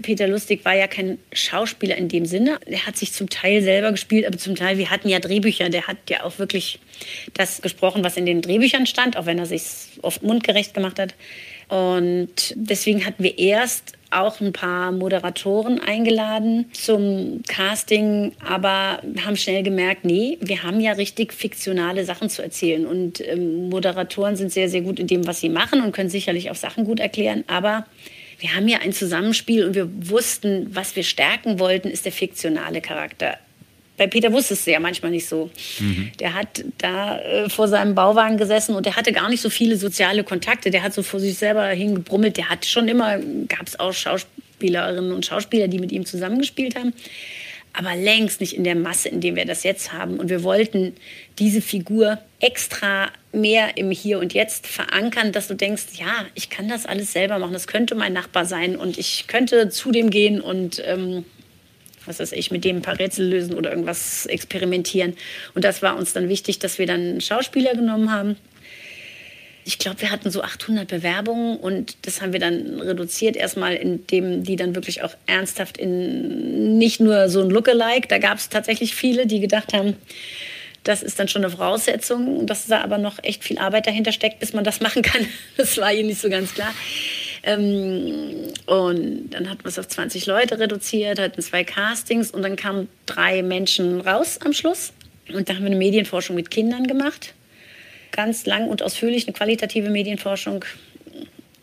Peter Lustig war ja kein Schauspieler in dem Sinne. Er hat sich zum Teil selber gespielt, aber zum Teil, wir hatten ja Drehbücher. Der hat ja auch wirklich das gesprochen, was in den Drehbüchern stand, auch wenn er sich oft mundgerecht gemacht hat. Und deswegen hatten wir erst auch ein paar Moderatoren eingeladen zum Casting, aber haben schnell gemerkt, nee, wir haben ja richtig fiktionale Sachen zu erzählen. Und ähm, Moderatoren sind sehr, sehr gut in dem, was sie machen und können sicherlich auch Sachen gut erklären, aber wir haben ja ein Zusammenspiel und wir wussten, was wir stärken wollten, ist der fiktionale Charakter. Bei Peter wusste es ja manchmal nicht so. Mhm. Der hat da äh, vor seinem Bauwagen gesessen und der hatte gar nicht so viele soziale Kontakte. Der hat so vor sich selber hingebrummelt. Der hat schon immer, gab es auch Schauspielerinnen und Schauspieler, die mit ihm zusammengespielt haben aber längst nicht in der Masse, in der wir das jetzt haben. Und wir wollten diese Figur extra mehr im Hier und Jetzt verankern, dass du denkst, ja, ich kann das alles selber machen, das könnte mein Nachbar sein und ich könnte zu dem gehen und ähm, was weiß ich, mit dem ein paar Rätsel lösen oder irgendwas experimentieren. Und das war uns dann wichtig, dass wir dann einen Schauspieler genommen haben. Ich glaube, wir hatten so 800 Bewerbungen und das haben wir dann reduziert, erstmal indem die dann wirklich auch ernsthaft in nicht nur so ein Lookalike, da gab es tatsächlich viele, die gedacht haben, das ist dann schon eine Voraussetzung, dass da aber noch echt viel Arbeit dahinter steckt, bis man das machen kann. Das war ihnen nicht so ganz klar. Ähm, und dann hat man es auf 20 Leute reduziert, hatten zwei Castings und dann kamen drei Menschen raus am Schluss. Und da haben wir eine Medienforschung mit Kindern gemacht ganz lang und ausführlich eine qualitative Medienforschung.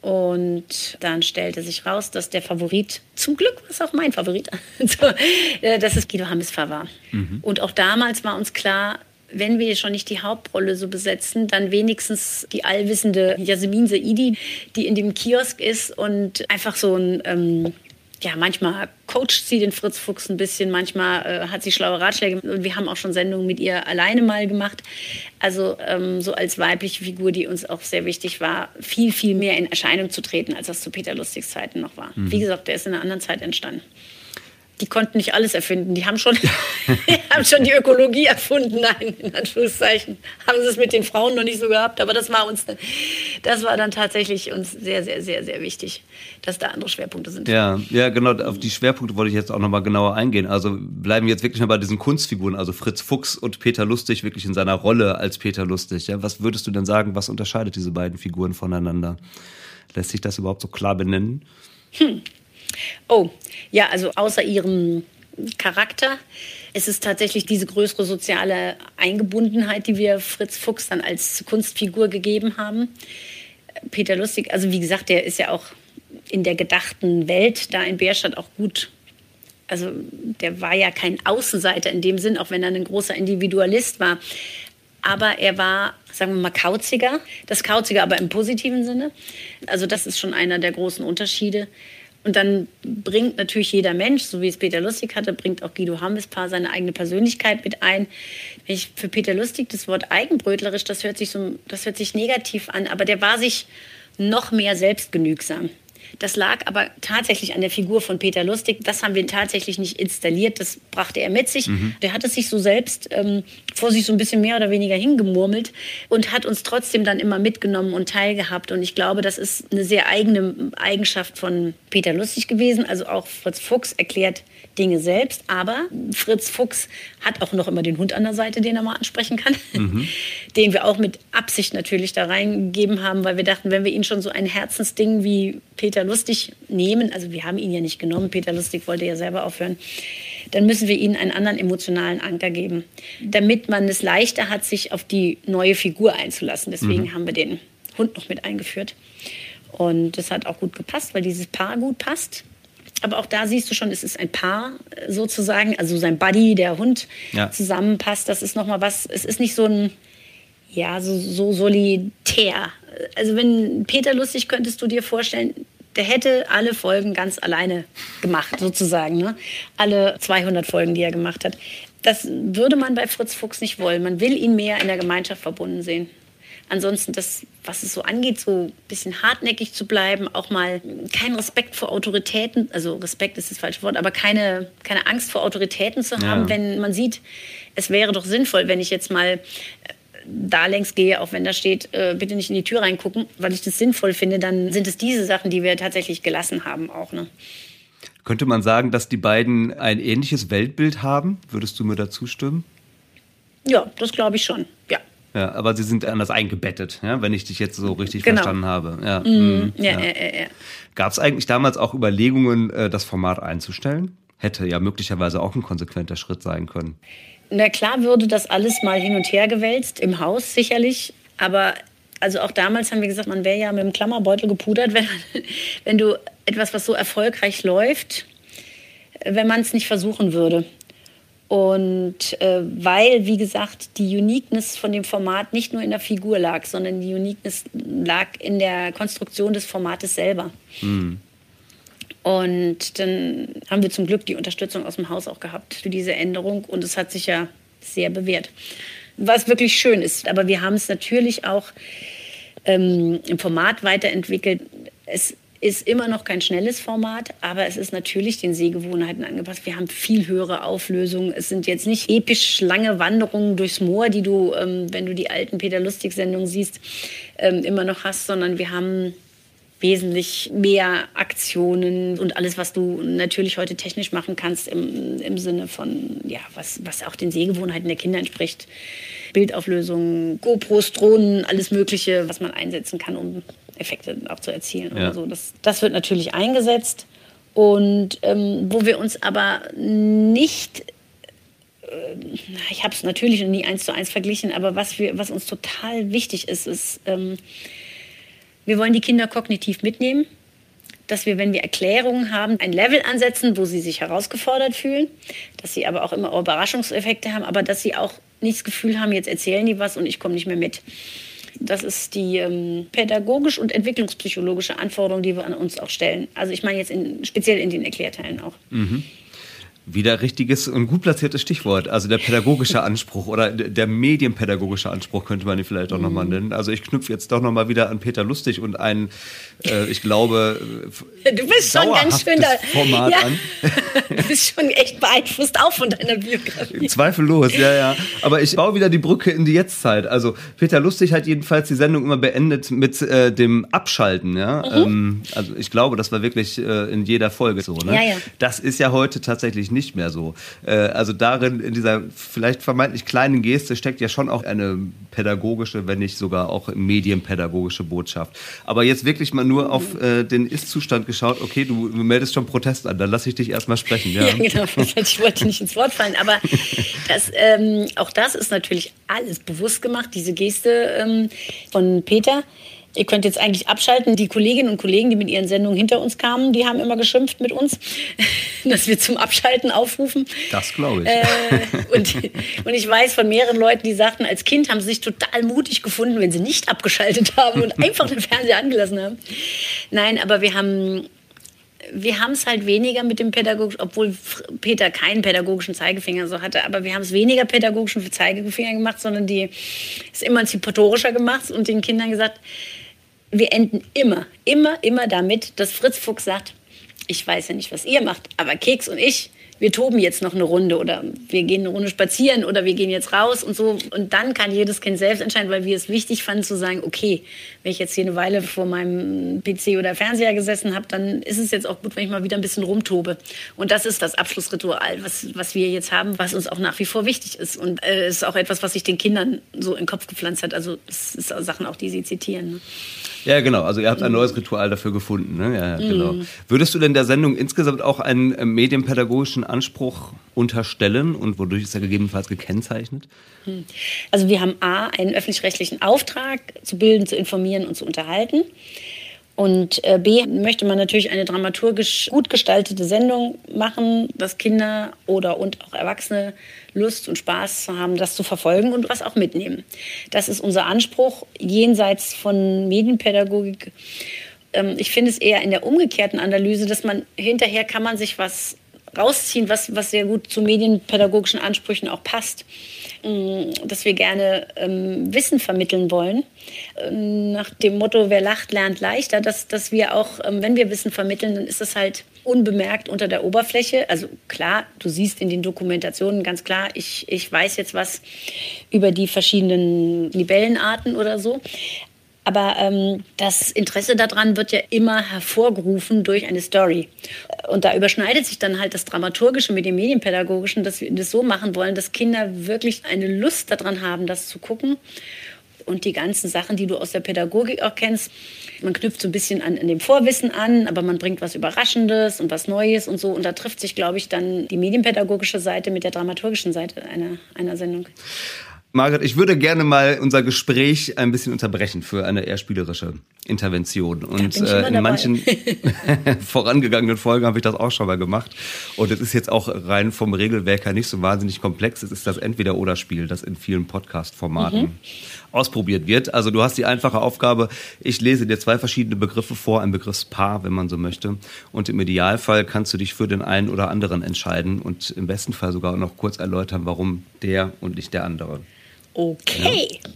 Und dann stellte sich raus, dass der Favorit, zum Glück war es auch mein Favorit, äh, dass es Guido Hambesfahr war. Mhm. Und auch damals war uns klar, wenn wir schon nicht die Hauptrolle so besetzen, dann wenigstens die allwissende Jasmin Saidi, die in dem Kiosk ist und einfach so ein ähm, ja, manchmal coacht sie den Fritz Fuchs ein bisschen, manchmal äh, hat sie schlaue Ratschläge und wir haben auch schon Sendungen mit ihr alleine mal gemacht. Also ähm, so als weibliche Figur, die uns auch sehr wichtig war, viel, viel mehr in Erscheinung zu treten, als das zu Peter Lustigs Zeiten noch war. Mhm. Wie gesagt, der ist in einer anderen Zeit entstanden die konnten nicht alles erfinden. Die haben schon, die haben schon die Ökologie erfunden. Nein, in Anführungszeichen. Haben sie es mit den Frauen noch nicht so gehabt. Aber das war uns, das war dann tatsächlich uns sehr, sehr, sehr, sehr wichtig, dass da andere Schwerpunkte sind. Ja, ja, genau. Auf die Schwerpunkte wollte ich jetzt auch nochmal genauer eingehen. Also bleiben wir jetzt wirklich mal bei diesen Kunstfiguren. Also Fritz Fuchs und Peter Lustig wirklich in seiner Rolle als Peter Lustig. Ja, was würdest du denn sagen, was unterscheidet diese beiden Figuren voneinander? Lässt sich das überhaupt so klar benennen? Hm. Oh, ja, also außer ihrem Charakter ist es tatsächlich diese größere soziale Eingebundenheit, die wir Fritz Fuchs dann als Kunstfigur gegeben haben. Peter Lustig, also wie gesagt, der ist ja auch in der gedachten Welt da in Bärstadt auch gut. Also der war ja kein Außenseiter in dem Sinn, auch wenn er ein großer Individualist war. Aber er war, sagen wir mal, kauziger. Das Kauziger aber im positiven Sinne. Also das ist schon einer der großen Unterschiede. Und dann bringt natürlich jeder Mensch, so wie es Peter Lustig hatte, bringt auch Guido Hambespaar seine eigene Persönlichkeit mit ein. Wenn ich für Peter Lustig das Wort eigenbrötlerisch, das hört sich so, das hört sich negativ an, aber der war sich noch mehr selbstgenügsam. Das lag aber tatsächlich an der Figur von Peter Lustig. Das haben wir tatsächlich nicht installiert. Das brachte er mit sich. Mhm. Der hat es sich so selbst ähm, vor sich so ein bisschen mehr oder weniger hingemurmelt und hat uns trotzdem dann immer mitgenommen und teilgehabt. Und ich glaube, das ist eine sehr eigene Eigenschaft von Peter Lustig gewesen. Also auch Fritz Fuchs erklärt Dinge selbst. Aber Fritz Fuchs hat auch noch immer den Hund an der Seite, den er mal ansprechen kann. Mhm. Den wir auch mit Absicht natürlich da reingegeben haben, weil wir dachten, wenn wir ihn schon so ein Herzensding wie Peter Lustig nehmen, also wir haben ihn ja nicht genommen, Peter Lustig wollte ja selber aufhören, dann müssen wir ihnen einen anderen emotionalen Anker geben, damit man es leichter hat, sich auf die neue Figur einzulassen. Deswegen mhm. haben wir den Hund noch mit eingeführt. Und das hat auch gut gepasst, weil dieses Paar gut passt. Aber auch da siehst du schon, es ist ein Paar äh, sozusagen, also sein Buddy, der Hund ja. zusammenpasst. Das ist nochmal was, es ist nicht so ein, ja, so, so solitär. Also wenn Peter Lustig könntest du dir vorstellen, der hätte alle Folgen ganz alleine gemacht, sozusagen. Ne? Alle 200 Folgen, die er gemacht hat. Das würde man bei Fritz Fuchs nicht wollen. Man will ihn mehr in der Gemeinschaft verbunden sehen ansonsten das, was es so angeht, so ein bisschen hartnäckig zu bleiben, auch mal keinen Respekt vor Autoritäten, also Respekt ist das falsche Wort, aber keine, keine Angst vor Autoritäten zu haben, ja. wenn man sieht, es wäre doch sinnvoll, wenn ich jetzt mal äh, da längs gehe, auch wenn da steht, äh, bitte nicht in die Tür reingucken, weil ich das sinnvoll finde, dann sind es diese Sachen, die wir tatsächlich gelassen haben auch. Ne? Könnte man sagen, dass die beiden ein ähnliches Weltbild haben? Würdest du mir dazu stimmen? Ja, das glaube ich schon. Ja. Ja, aber sie sind anders eingebettet, ja, wenn ich dich jetzt so richtig genau. verstanden habe. Ja, mm, ja, ja. ja, ja, ja. Gab es eigentlich damals auch Überlegungen, äh, das Format einzustellen? Hätte ja möglicherweise auch ein konsequenter Schritt sein können. Na klar würde das alles mal hin und her gewälzt, im Haus sicherlich. Aber also auch damals haben wir gesagt, man wäre ja mit dem Klammerbeutel gepudert, wenn, wenn du etwas, was so erfolgreich läuft, wenn man es nicht versuchen würde. Und äh, weil, wie gesagt, die Uniqueness von dem Format nicht nur in der Figur lag, sondern die Uniqueness lag in der Konstruktion des Formates selber. Mhm. Und dann haben wir zum Glück die Unterstützung aus dem Haus auch gehabt für diese Änderung und es hat sich ja sehr bewährt. Was wirklich schön ist. Aber wir haben es natürlich auch ähm, im Format weiterentwickelt. Es ist immer noch kein schnelles Format, aber es ist natürlich den Sehgewohnheiten angepasst. Wir haben viel höhere Auflösungen. Es sind jetzt nicht episch lange Wanderungen durchs Moor, die du, ähm, wenn du die alten Peter Lustig-Sendungen siehst, ähm, immer noch hast, sondern wir haben wesentlich mehr Aktionen und alles, was du natürlich heute technisch machen kannst im, im Sinne von, ja, was, was auch den Sehgewohnheiten der Kinder entspricht. Bildauflösung, GoPros, Drohnen, alles Mögliche, was man einsetzen kann, um Effekte auch zu erzielen. Ja. So. Das, das wird natürlich eingesetzt. Und ähm, wo wir uns aber nicht äh, ich habe es natürlich nie eins zu eins verglichen, aber was, wir, was uns total wichtig ist, ist, ähm, wir wollen die Kinder kognitiv mitnehmen, dass wir, wenn wir Erklärungen haben, ein Level ansetzen, wo sie sich herausgefordert fühlen, dass sie aber auch immer Überraschungseffekte haben, aber dass sie auch nicht das Gefühl haben, jetzt erzählen die was und ich komme nicht mehr mit. Das ist die ähm, pädagogisch und entwicklungspsychologische Anforderung, die wir an uns auch stellen. Also ich meine jetzt in, speziell in den Erklärteilen auch. Mhm. Wieder richtiges und gut platziertes Stichwort. Also der pädagogische Anspruch oder der medienpädagogische Anspruch könnte man ihn vielleicht auch mhm. nochmal nennen. Also ich knüpfe jetzt doch nochmal wieder an Peter Lustig und ein, äh, ich glaube, du bist schon ganz schön da. Format ja. an. Du bist schon echt beeinflusst auch von deiner Biografie. Zweifellos, ja, ja. Aber ich baue wieder die Brücke in die Jetztzeit. Also Peter Lustig hat jedenfalls die Sendung immer beendet mit äh, dem Abschalten. Ja? Mhm. Ähm, also ich glaube, das war wirklich äh, in jeder Folge so. Ne? Ja, ja. Das ist ja heute tatsächlich nicht nicht mehr so. Äh, also darin, in dieser vielleicht vermeintlich kleinen Geste steckt ja schon auch eine pädagogische, wenn nicht sogar auch medienpädagogische Botschaft. Aber jetzt wirklich mal nur auf äh, den Ist-Zustand geschaut, okay, du meldest schon Protest an, dann lasse ich dich erstmal sprechen. Ja, ja genau, ich wollte nicht ins Wort fallen, aber das, ähm, auch das ist natürlich alles bewusst gemacht, diese Geste ähm, von Peter. Ihr könnt jetzt eigentlich abschalten. Die Kolleginnen und Kollegen, die mit ihren Sendungen hinter uns kamen, die haben immer geschimpft mit uns, dass wir zum Abschalten aufrufen. Das glaube ich. Äh, und, und ich weiß von mehreren Leuten, die sagten, als Kind haben sie sich total mutig gefunden, wenn sie nicht abgeschaltet haben und einfach den Fernseher angelassen haben. Nein, aber wir haben wir haben es halt weniger mit dem pädagogischen, obwohl Peter keinen pädagogischen Zeigefinger so hatte, aber wir haben es weniger pädagogischen Zeigefinger gemacht, sondern die es emanzipatorischer gemacht und den Kindern gesagt, wir enden immer, immer, immer damit, dass Fritz Fuchs sagt, ich weiß ja nicht, was ihr macht, aber Keks und ich, wir toben jetzt noch eine Runde oder wir gehen eine Runde spazieren oder wir gehen jetzt raus und so. Und dann kann jedes Kind selbst entscheiden, weil wir es wichtig fanden zu sagen, okay, wenn ich jetzt hier eine Weile vor meinem PC oder Fernseher gesessen habe, dann ist es jetzt auch gut, wenn ich mal wieder ein bisschen rumtobe. Und das ist das Abschlussritual, was, was wir jetzt haben, was uns auch nach wie vor wichtig ist. Und es äh, ist auch etwas, was sich den Kindern so in den Kopf gepflanzt hat. Also es ist Sachen auch, die sie zitieren. Ne? Ja, genau. Also ihr habt ein neues Ritual dafür gefunden. Ne? Ja, genau. Mhm. Würdest du denn der Sendung insgesamt auch einen äh, medienpädagogischen Anspruch unterstellen und wodurch ist er gegebenenfalls gekennzeichnet? Hm. Also wir haben A, einen öffentlich-rechtlichen Auftrag, zu bilden, zu informieren und zu unterhalten. Und äh, B möchte man natürlich eine dramaturgisch gut gestaltete Sendung machen, dass Kinder oder und auch Erwachsene Lust und Spaß haben, das zu verfolgen und was auch mitnehmen. Das ist unser Anspruch jenseits von Medienpädagogik. Ähm, ich finde es eher in der umgekehrten Analyse, dass man hinterher kann man sich was rausziehen, was, was sehr gut zu medienpädagogischen Ansprüchen auch passt. Mm, dass wir gerne ähm, Wissen vermitteln wollen. Ähm, nach dem Motto, wer lacht, lernt leichter, dass, dass wir auch, ähm, wenn wir Wissen vermitteln, dann ist das halt unbemerkt unter der Oberfläche. Also klar, du siehst in den Dokumentationen ganz klar, ich, ich weiß jetzt was über die verschiedenen Libellenarten oder so. Aber ähm, das Interesse daran wird ja immer hervorgerufen durch eine Story. Und da überschneidet sich dann halt das Dramaturgische mit dem Medienpädagogischen, dass wir das so machen wollen, dass Kinder wirklich eine Lust daran haben, das zu gucken. Und die ganzen Sachen, die du aus der Pädagogik auch kennst, man knüpft so ein bisschen an, an dem Vorwissen an, aber man bringt was Überraschendes und was Neues und so. Und da trifft sich, glaube ich, dann die medienpädagogische Seite mit der dramaturgischen Seite einer, einer Sendung. Margaret, ich würde gerne mal unser Gespräch ein bisschen unterbrechen für eine eher spielerische Intervention. Und äh, in manchen vorangegangenen Folgen habe ich das auch schon mal gemacht. Und es ist jetzt auch rein vom Regelwerk her nicht so wahnsinnig komplex. Es ist das Entweder-Oder-Spiel, das in vielen Podcast-Formaten mhm. ausprobiert wird. Also du hast die einfache Aufgabe, ich lese dir zwei verschiedene Begriffe vor, ein Begriffspaar, wenn man so möchte. Und im Idealfall kannst du dich für den einen oder anderen entscheiden und im besten Fall sogar noch kurz erläutern, warum der und nicht der andere. Okay. Ja.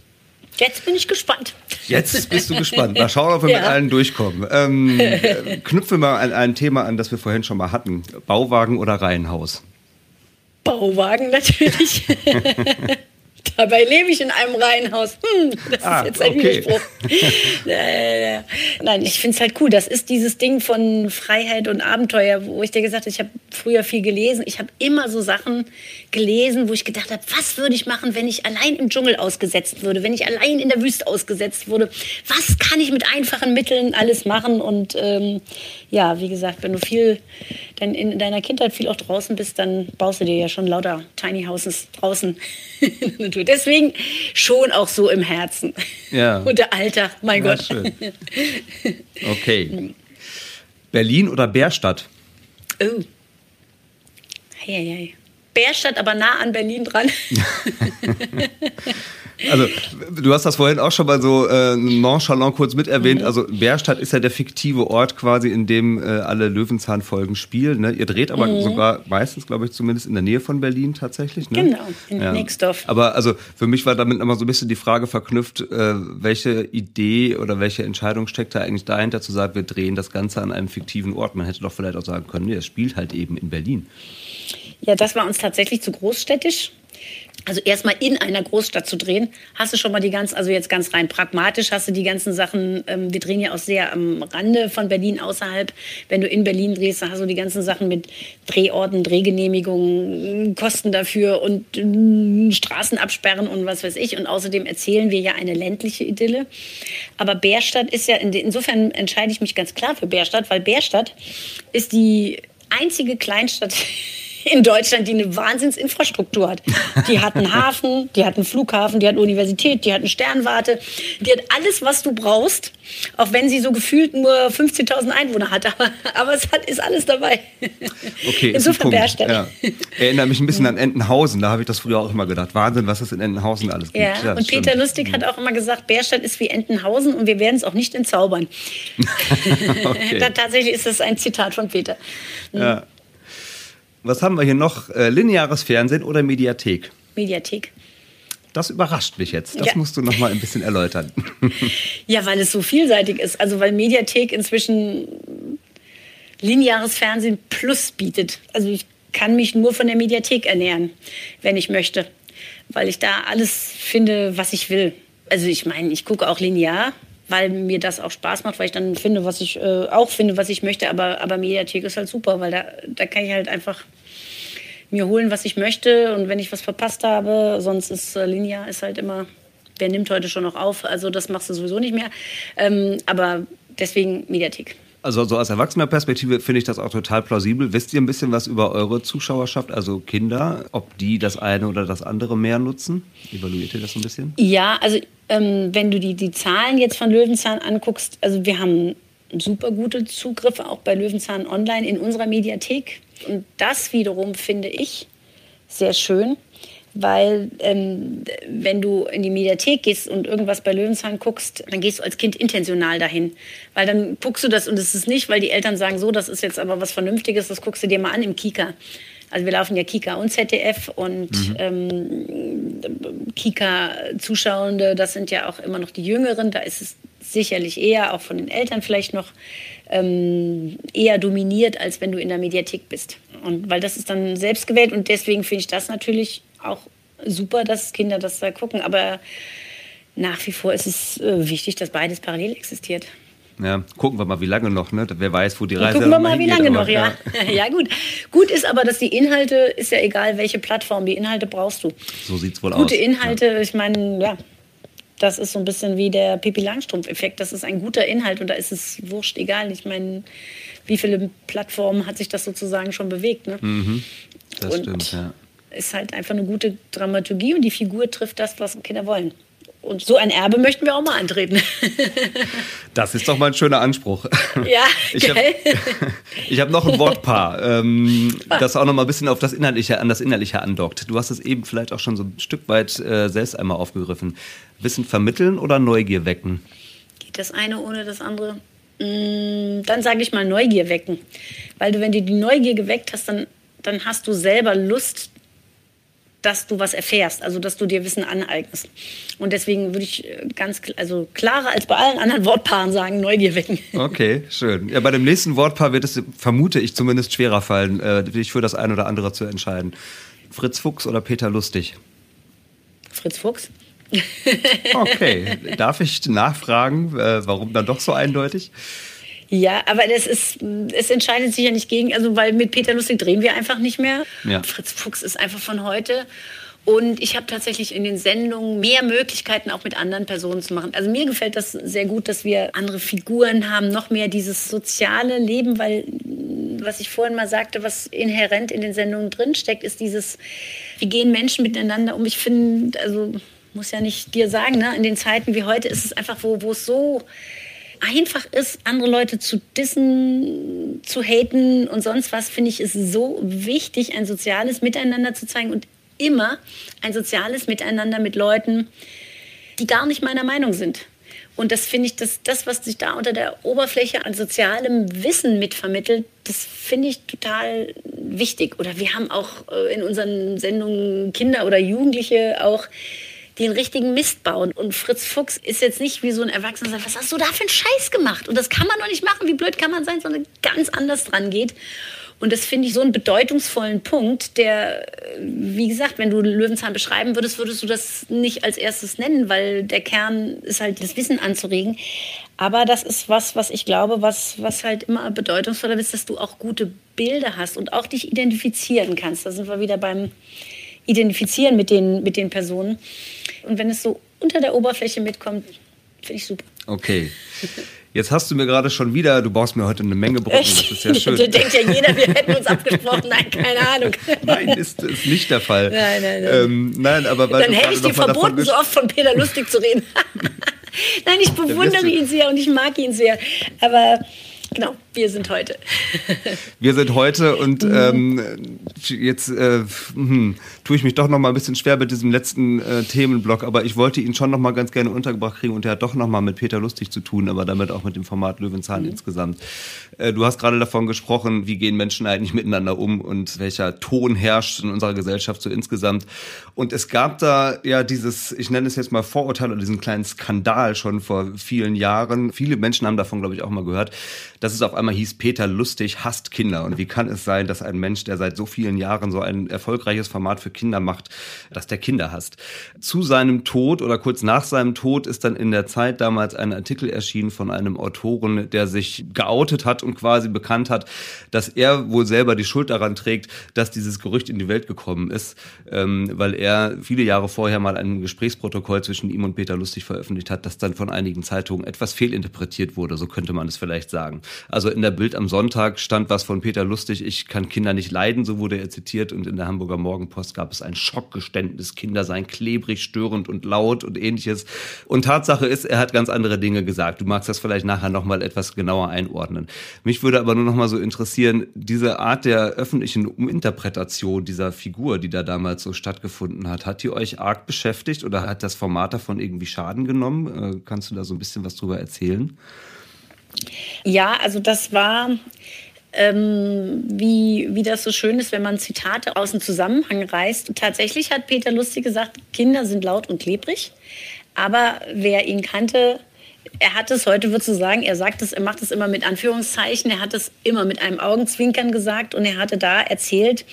Jetzt bin ich gespannt. Jetzt bist du gespannt. Mal schauen, ob wir ja. mit allen durchkommen. Ähm, knüpfen wir mal an ein Thema an, das wir vorhin schon mal hatten. Bauwagen oder Reihenhaus? Bauwagen natürlich. Dabei lebe ich in einem Reihenhaus. Hm, das ah, ist jetzt ein okay. Widerspruch. nein, ich finde es halt cool. Das ist dieses Ding von Freiheit und Abenteuer, wo ich dir gesagt habe, ich habe früher viel gelesen. Ich habe immer so Sachen gelesen, wo ich gedacht habe, was würde ich machen, wenn ich allein im Dschungel ausgesetzt würde, wenn ich allein in der Wüste ausgesetzt wurde. Was kann ich mit einfachen Mitteln alles machen? Und ähm, ja, wie gesagt, wenn du viel dann in deiner Kindheit viel auch draußen bist, dann baust du dir ja schon lauter Tiny Houses draußen Natur. Deswegen schon auch so im Herzen. Ja. Und der Alltag, mein ja, Gott. Schön. Okay. Berlin oder Bärstadt? Oh. Hey, hey, hey. Bärstadt, aber nah an Berlin dran. Also, du hast das vorhin auch schon mal so äh, nonchalant kurz mit erwähnt. Mhm. Also, Bärstadt ist ja der fiktive Ort quasi, in dem äh, alle Löwenzahn-Folgen spielen. Ne? Ihr dreht aber mhm. sogar meistens, glaube ich, zumindest in der Nähe von Berlin tatsächlich. Ne? Genau, in ja. Nixdorf. Aber also für mich war damit immer so ein bisschen die Frage verknüpft, äh, welche Idee oder welche Entscheidung steckt da eigentlich dahinter, zu sagen, wir drehen das Ganze an einem fiktiven Ort. Man hätte doch vielleicht auch sagen können, nee, es spielt halt eben in Berlin. Ja, das war uns tatsächlich zu großstädtisch. Also erstmal in einer Großstadt zu drehen, hast du schon mal die ganz, also jetzt ganz rein pragmatisch, hast du die ganzen Sachen, ähm, wir drehen ja auch sehr am Rande von Berlin außerhalb. Wenn du in Berlin drehst, dann hast du die ganzen Sachen mit Drehorten, Drehgenehmigungen, Kosten dafür und äh, Straßen absperren und was weiß ich. Und außerdem erzählen wir ja eine ländliche Idylle. Aber Bärstadt ist ja, insofern entscheide ich mich ganz klar für Bärstadt, weil Bärstadt ist die einzige Kleinstadt in Deutschland, die eine Wahnsinnsinfrastruktur hat. Die hat einen Hafen, die hat einen Flughafen, die hat eine Universität, die hat eine Sternwarte, die hat alles, was du brauchst, auch wenn sie so gefühlt nur 15.000 Einwohner hat. Aber, aber es hat, ist alles dabei. Okay, Insofern Bärstadt. Ja. Erinnere mich ein bisschen an Entenhausen, da habe ich das früher auch immer gedacht. Wahnsinn, was es in Entenhausen alles gibt. Ja, ja und Peter stimmt. Lustig hat auch immer gesagt, Bärstadt ist wie Entenhausen und wir werden es auch nicht entzaubern. okay. Tatsächlich ist das ein Zitat von Peter. Ja. Was haben wir hier noch? Äh, lineares Fernsehen oder Mediathek? Mediathek. Das überrascht mich jetzt. Das ja. musst du noch mal ein bisschen erläutern. ja, weil es so vielseitig ist. Also weil Mediathek inzwischen lineares Fernsehen plus bietet. Also ich kann mich nur von der Mediathek ernähren, wenn ich möchte, weil ich da alles finde, was ich will. Also ich meine, ich gucke auch linear, weil mir das auch Spaß macht, weil ich dann finde, was ich äh, auch finde, was ich möchte. Aber, aber Mediathek ist halt super, weil da, da kann ich halt einfach mir holen, was ich möchte. Und wenn ich was verpasst habe, sonst ist äh, Linear ist halt immer, wer nimmt heute schon noch auf? Also das machst du sowieso nicht mehr. Ähm, aber deswegen Mediathek. Also so aus erwachsener Perspektive finde ich das auch total plausibel. Wisst ihr ein bisschen was über eure Zuschauerschaft, also Kinder, ob die das eine oder das andere mehr nutzen? Evaluiert ihr das ein bisschen? Ja, also ähm, wenn du die, die Zahlen jetzt von Löwenzahn anguckst, also wir haben super gute Zugriffe auch bei Löwenzahn Online in unserer Mediathek. Und das wiederum finde ich sehr schön, weil ähm, wenn du in die Mediathek gehst und irgendwas bei Löwenzahn guckst, dann gehst du als Kind intentional dahin. Weil dann guckst du das und es ist nicht, weil die Eltern sagen, so, das ist jetzt aber was Vernünftiges, das guckst du dir mal an im Kika. Also wir laufen ja Kika und ZDF und mhm. ähm, Kika-Zuschauende, das sind ja auch immer noch die Jüngeren, da ist es sicherlich eher, auch von den Eltern vielleicht noch, ähm, eher dominiert, als wenn du in der Mediathek bist. Und weil das ist dann selbst gewählt und deswegen finde ich das natürlich auch super, dass Kinder das da gucken. Aber nach wie vor ist es äh, wichtig, dass beides parallel existiert. Ja, gucken wir mal, wie lange noch, ne? Wer weiß, wo die Reise Gucken wir mal, wie lange noch, ja. ja. ja. gut. Gut ist aber, dass die Inhalte, ist ja egal, welche Plattform, die Inhalte brauchst du. So sieht's wohl Gute aus. Gute Inhalte, ja. ich meine, ja, das ist so ein bisschen wie der Pipi Langstrumpf-Effekt. Das ist ein guter Inhalt und da ist es wurscht egal. Ich meine, wie viele Plattformen hat sich das sozusagen schon bewegt, ne? Mhm, das und stimmt, ja. Ist halt einfach eine gute Dramaturgie und die Figur trifft das, was Kinder wollen. Und so ein Erbe möchten wir auch mal antreten. Das ist doch mal ein schöner Anspruch. Ja, ich habe hab noch ein Wortpaar, ähm, das auch noch mal ein bisschen auf das Inhaltliche, an das Inhaltliche andockt. Du hast es eben vielleicht auch schon so ein Stück weit äh, selbst einmal aufgegriffen. Wissen vermitteln oder Neugier wecken? Geht das eine ohne das andere? Mm, dann sage ich mal Neugier wecken. Weil du, wenn du die Neugier geweckt hast, dann, dann hast du selber Lust, dass du was erfährst, also dass du dir Wissen aneignest. Und deswegen würde ich äh, ganz also klarer als bei allen anderen Wortpaaren sagen, Neugier wecken. Okay, schön. Ja, bei dem nächsten Wortpaar wird es, vermute ich, zumindest schwerer fallen, äh, dich für das eine oder andere zu entscheiden. Fritz Fuchs oder Peter Lustig? Fritz Fuchs. okay, darf ich nachfragen, äh, warum dann doch so eindeutig? Ja, aber das ist, es entscheidet sich ja nicht gegen, also weil mit Peter Lustig drehen wir einfach nicht mehr. Ja. Fritz Fuchs ist einfach von heute. Und ich habe tatsächlich in den Sendungen mehr Möglichkeiten, auch mit anderen Personen zu machen. Also mir gefällt das sehr gut, dass wir andere Figuren haben, noch mehr dieses soziale Leben, weil was ich vorhin mal sagte, was inhärent in den Sendungen drinsteckt, ist dieses, wie gehen Menschen miteinander um. Ich finde, also muss ja nicht dir sagen, ne? in den Zeiten wie heute ist es einfach, wo, wo es so einfach ist, andere Leute zu dissen, zu haten und sonst was, finde ich, ist so wichtig, ein soziales Miteinander zu zeigen und immer ein soziales Miteinander mit Leuten, die gar nicht meiner Meinung sind. Und das finde ich, dass das, was sich da unter der Oberfläche an sozialem Wissen mitvermittelt, das finde ich total wichtig. Oder wir haben auch äh, in unseren Sendungen Kinder oder Jugendliche auch den richtigen Mist bauen. Und Fritz Fuchs ist jetzt nicht wie so ein Erwachsener, sagt, was hast du da für einen Scheiß gemacht? Und das kann man doch nicht machen, wie blöd kann man sein, sondern ganz anders dran geht. Und das finde ich so einen bedeutungsvollen Punkt, der, wie gesagt, wenn du Löwenzahn beschreiben würdest, würdest du das nicht als erstes nennen, weil der Kern ist halt das Wissen anzuregen. Aber das ist was, was ich glaube, was, was halt immer bedeutungsvoller ist, dass du auch gute Bilder hast und auch dich identifizieren kannst. Da sind wir wieder beim identifizieren mit den, mit den Personen. Und wenn es so unter der Oberfläche mitkommt, finde ich super. Okay. Jetzt hast du mir gerade schon wieder, du baust mir heute eine Menge Brücken, das ist ja schön. Da denkt ja jeder, wir hätten uns abgesprochen. Nein, keine Ahnung. Nein, ist, ist nicht der Fall. Nein, nein, nein. Ähm, nein aber Dann hätte ich dir verboten, so oft von Peter Lustig zu reden. nein, ich bewundere ihn sehr und ich mag ihn sehr. Aber Genau, wir sind heute. wir sind heute und mhm. ähm, jetzt äh, hm, tue ich mich doch noch mal ein bisschen schwer mit diesem letzten äh, Themenblock, aber ich wollte ihn schon noch mal ganz gerne untergebracht kriegen und er hat doch noch mal mit Peter Lustig zu tun, aber damit auch mit dem Format Löwenzahn mhm. insgesamt. Äh, du hast gerade davon gesprochen, wie gehen Menschen eigentlich miteinander um und welcher Ton herrscht in unserer Gesellschaft so insgesamt. Und es gab da ja dieses, ich nenne es jetzt mal Vorurteil oder diesen kleinen Skandal schon vor vielen Jahren. Viele Menschen haben davon, glaube ich, auch mal gehört dass es auf einmal hieß, Peter Lustig hasst Kinder. Und wie kann es sein, dass ein Mensch, der seit so vielen Jahren so ein erfolgreiches Format für Kinder macht, dass der Kinder hasst? Zu seinem Tod oder kurz nach seinem Tod ist dann in der Zeit damals ein Artikel erschienen von einem Autoren, der sich geoutet hat und quasi bekannt hat, dass er wohl selber die Schuld daran trägt, dass dieses Gerücht in die Welt gekommen ist, ähm, weil er viele Jahre vorher mal ein Gesprächsprotokoll zwischen ihm und Peter Lustig veröffentlicht hat, das dann von einigen Zeitungen etwas fehlinterpretiert wurde, so könnte man es vielleicht sagen. Also in der Bild am Sonntag stand was von Peter Lustig, ich kann Kinder nicht leiden, so wurde er zitiert. Und in der Hamburger Morgenpost gab es ein Schockgeständnis, Kinder seien klebrig, störend und laut und ähnliches. Und Tatsache ist, er hat ganz andere Dinge gesagt. Du magst das vielleicht nachher nochmal etwas genauer einordnen. Mich würde aber nur nochmal so interessieren, diese Art der öffentlichen Uminterpretation dieser Figur, die da damals so stattgefunden hat, hat die euch arg beschäftigt oder hat das Format davon irgendwie Schaden genommen? Äh, kannst du da so ein bisschen was drüber erzählen? Ja, also das war, ähm, wie, wie das so schön ist, wenn man Zitate aus dem Zusammenhang reißt. Tatsächlich hat Peter Lustig gesagt, Kinder sind laut und klebrig. Aber wer ihn kannte, er hat es, heute würdest du sagen, er sagt es, er macht es immer mit Anführungszeichen, er hat es immer mit einem Augenzwinkern gesagt und er hatte da erzählt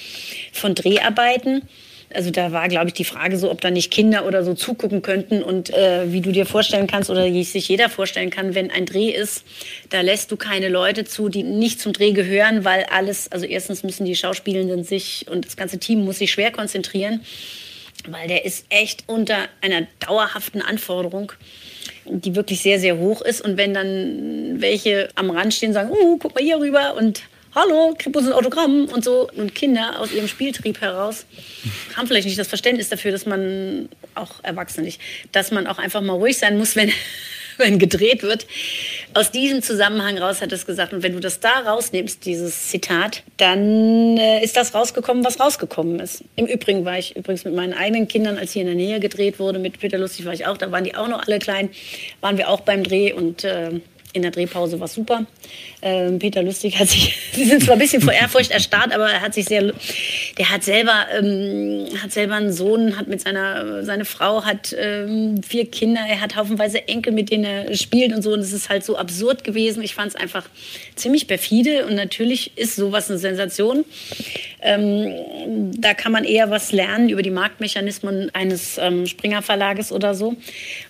von Dreharbeiten also da war, glaube ich, die Frage so, ob da nicht Kinder oder so zugucken könnten. Und äh, wie du dir vorstellen kannst oder wie sich jeder vorstellen kann, wenn ein Dreh ist, da lässt du keine Leute zu, die nicht zum Dreh gehören, weil alles, also erstens müssen die Schauspielenden sich und das ganze Team muss sich schwer konzentrieren, weil der ist echt unter einer dauerhaften Anforderung die wirklich sehr, sehr hoch ist. Und wenn dann welche am Rand stehen sagen, uh, guck mal hier rüber und hallo, krieg uns ein Autogramm und so. Und Kinder aus ihrem Spieltrieb heraus haben vielleicht nicht das Verständnis dafür, dass man, auch Erwachsene nicht, dass man auch einfach mal ruhig sein muss, wenn, wenn gedreht wird. Aus diesem Zusammenhang raus hat es gesagt, und wenn du das da rausnimmst, dieses Zitat, dann äh, ist das rausgekommen, was rausgekommen ist. Im Übrigen war ich übrigens mit meinen eigenen Kindern, als hier in der Nähe gedreht wurde, mit Peter Lustig war ich auch, da waren die auch noch alle klein, waren wir auch beim Dreh und äh, in der Drehpause war super. Ähm, Peter Lustig hat sich, sie sind zwar ein bisschen vor Ehrfurcht erstarrt, aber er hat sich sehr, der hat selber, ähm, hat selber einen Sohn, hat mit seiner, seine Frau hat ähm, vier Kinder, er hat haufenweise Enkel, mit denen er spielt und so. Und es ist halt so absurd gewesen. Ich fand es einfach ziemlich perfide und natürlich ist sowas eine Sensation. Ähm, da kann man eher was lernen über die Marktmechanismen eines ähm, Springer Verlages oder so.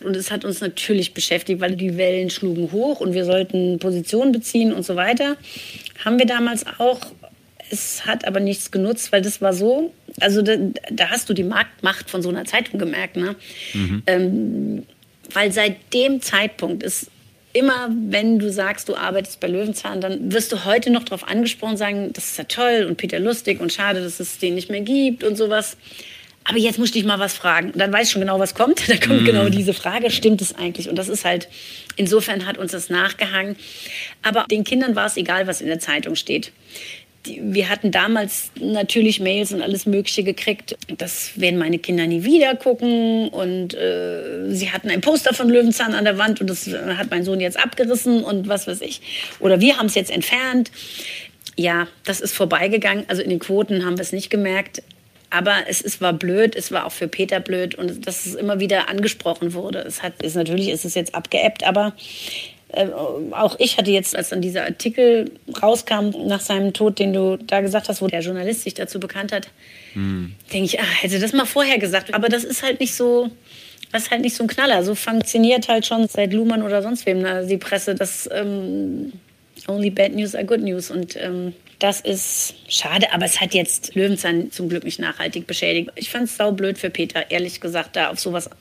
Und es hat uns natürlich beschäftigt, weil die Wellen schlugen hoch und wir sollten Position beziehen und so weiter. Haben wir damals auch. Es hat aber nichts genutzt, weil das war so, also da, da hast du die Marktmacht von so einer Zeitung gemerkt, ne? Mhm. Ähm, weil seit dem Zeitpunkt ist immer, wenn du sagst, du arbeitest bei Löwenzahn, dann wirst du heute noch darauf angesprochen, sagen, das ist ja toll und Peter lustig und schade, dass es den nicht mehr gibt und sowas. Aber jetzt muss ich dich mal was fragen. Und dann weiß ich schon genau, was kommt. Da kommt mm. genau diese Frage, stimmt es eigentlich? Und das ist halt, insofern hat uns das nachgehangen. Aber den Kindern war es egal, was in der Zeitung steht wir hatten damals natürlich Mails und alles Mögliche gekriegt. Das werden meine Kinder nie wieder gucken. Und äh, sie hatten ein Poster von Löwenzahn an der Wand und das äh, hat mein Sohn jetzt abgerissen und was weiß ich. Oder wir haben es jetzt entfernt. Ja, das ist vorbeigegangen. Also in den Quoten haben wir es nicht gemerkt. Aber es, es war blöd, es war auch für Peter blöd und dass es immer wieder angesprochen wurde. Es hat, ist, natürlich ist es jetzt abgeebbt, aber äh, auch ich hatte jetzt, als dann dieser Artikel rauskam nach seinem Tod, den du da gesagt hast, wo der Journalist sich dazu bekannt hat, hm. denke ich, ach, hätte das mal vorher gesagt. Aber das ist halt nicht so, das ist halt nicht so ein Knaller. So funktioniert halt schon seit Luhmann oder sonst wem ne, die Presse, dass ähm, only bad news are good news. Und ähm, das ist schade, aber es hat jetzt Löwenzahn zum Glück nicht nachhaltig beschädigt. Ich fand es saublöd für Peter, ehrlich gesagt, da auf sowas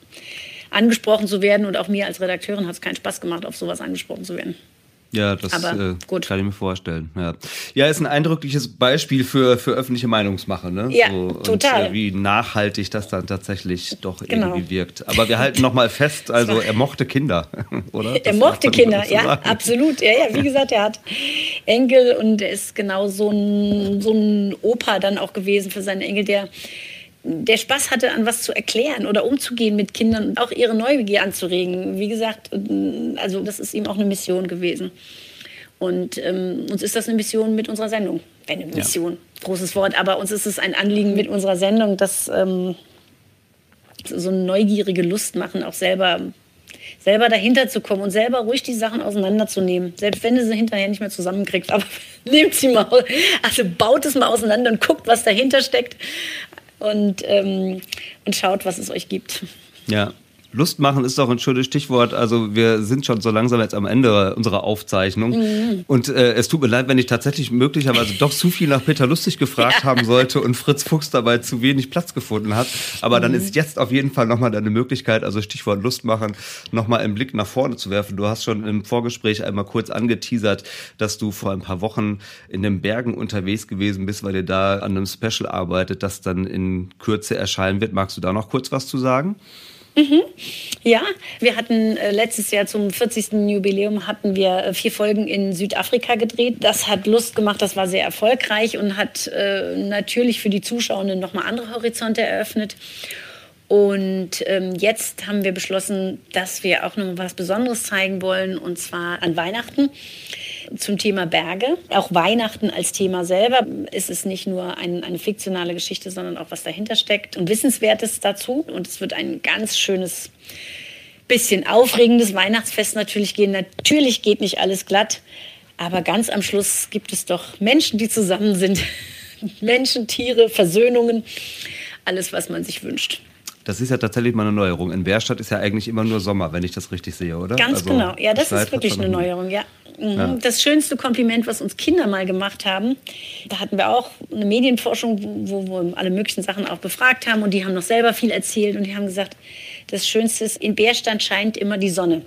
angesprochen zu werden. Und auch mir als Redakteurin hat es keinen Spaß gemacht, auf sowas angesprochen zu werden. Ja, das äh, kann ich mir vorstellen. Ja. ja, ist ein eindrückliches Beispiel für, für öffentliche Meinungsmache. Ne? Ja, so, total. Und, äh, wie nachhaltig das dann tatsächlich doch genau. irgendwie wirkt. Aber wir halten noch mal fest, also er mochte Kinder, oder? Das er mochte Kinder, ja, absolut. Ja, ja, wie gesagt, er hat Enkel und er ist genau so ein, so ein Opa dann auch gewesen für seine Enkel, der der Spaß hatte, an was zu erklären oder umzugehen mit Kindern und auch ihre Neugier anzuregen. Wie gesagt, also das ist ihm auch eine Mission gewesen. Und ähm, uns ist das eine Mission mit unserer Sendung. Eine Mission, ja. großes Wort, aber uns ist es ein Anliegen mit unserer Sendung, dass ähm, so eine neugierige Lust machen, auch selber, selber dahinter zu kommen und selber ruhig die Sachen auseinanderzunehmen. Selbst wenn du sie hinterher nicht mehr zusammenkriegst, aber nehmt sie mal, also baut es mal auseinander und guckt, was dahinter steckt und, ähm, und schaut, was es euch gibt. Ja, Lust machen ist doch ein schönes Stichwort. Also wir sind schon so langsam jetzt am Ende unserer Aufzeichnung. Mhm. Und äh, es tut mir leid, wenn ich tatsächlich möglicherweise doch zu viel nach Peter Lustig gefragt haben sollte und Fritz Fuchs dabei zu wenig Platz gefunden hat. Aber mhm. dann ist jetzt auf jeden Fall nochmal deine Möglichkeit, also Stichwort Lust machen, nochmal einen Blick nach vorne zu werfen. Du hast schon im Vorgespräch einmal kurz angeteasert, dass du vor ein paar Wochen in den Bergen unterwegs gewesen bist, weil ihr da an einem Special arbeitet, das dann in Kürze erscheinen wird. Magst du da noch kurz was zu sagen? Mhm. Ja, wir hatten äh, letztes Jahr zum 40. Jubiläum hatten wir äh, vier Folgen in Südafrika gedreht. Das hat Lust gemacht, das war sehr erfolgreich und hat äh, natürlich für die Zuschauenden nochmal andere Horizonte eröffnet. Und ähm, jetzt haben wir beschlossen, dass wir auch noch was Besonderes zeigen wollen, und zwar an Weihnachten zum Thema Berge. Auch Weihnachten als Thema selber ist es nicht nur ein, eine fiktionale Geschichte, sondern auch was dahinter steckt und Wissenswertes dazu. Und es wird ein ganz schönes, bisschen aufregendes Weihnachtsfest natürlich gehen. Natürlich geht nicht alles glatt, aber ganz am Schluss gibt es doch Menschen, die zusammen sind. Menschen, Tiere, Versöhnungen, alles, was man sich wünscht. Das ist ja tatsächlich mal eine Neuerung. In Bärstadt ist ja eigentlich immer nur Sommer, wenn ich das richtig sehe, oder? Ganz also, genau. Ja, das ist wirklich eine Neuerung, ja. Mhm. ja. Das schönste Kompliment, was uns Kinder mal gemacht haben, da hatten wir auch eine Medienforschung, wo wir alle möglichen Sachen auch befragt haben und die haben noch selber viel erzählt und die haben gesagt, das Schönste ist, in Bärstadt scheint immer die Sonne.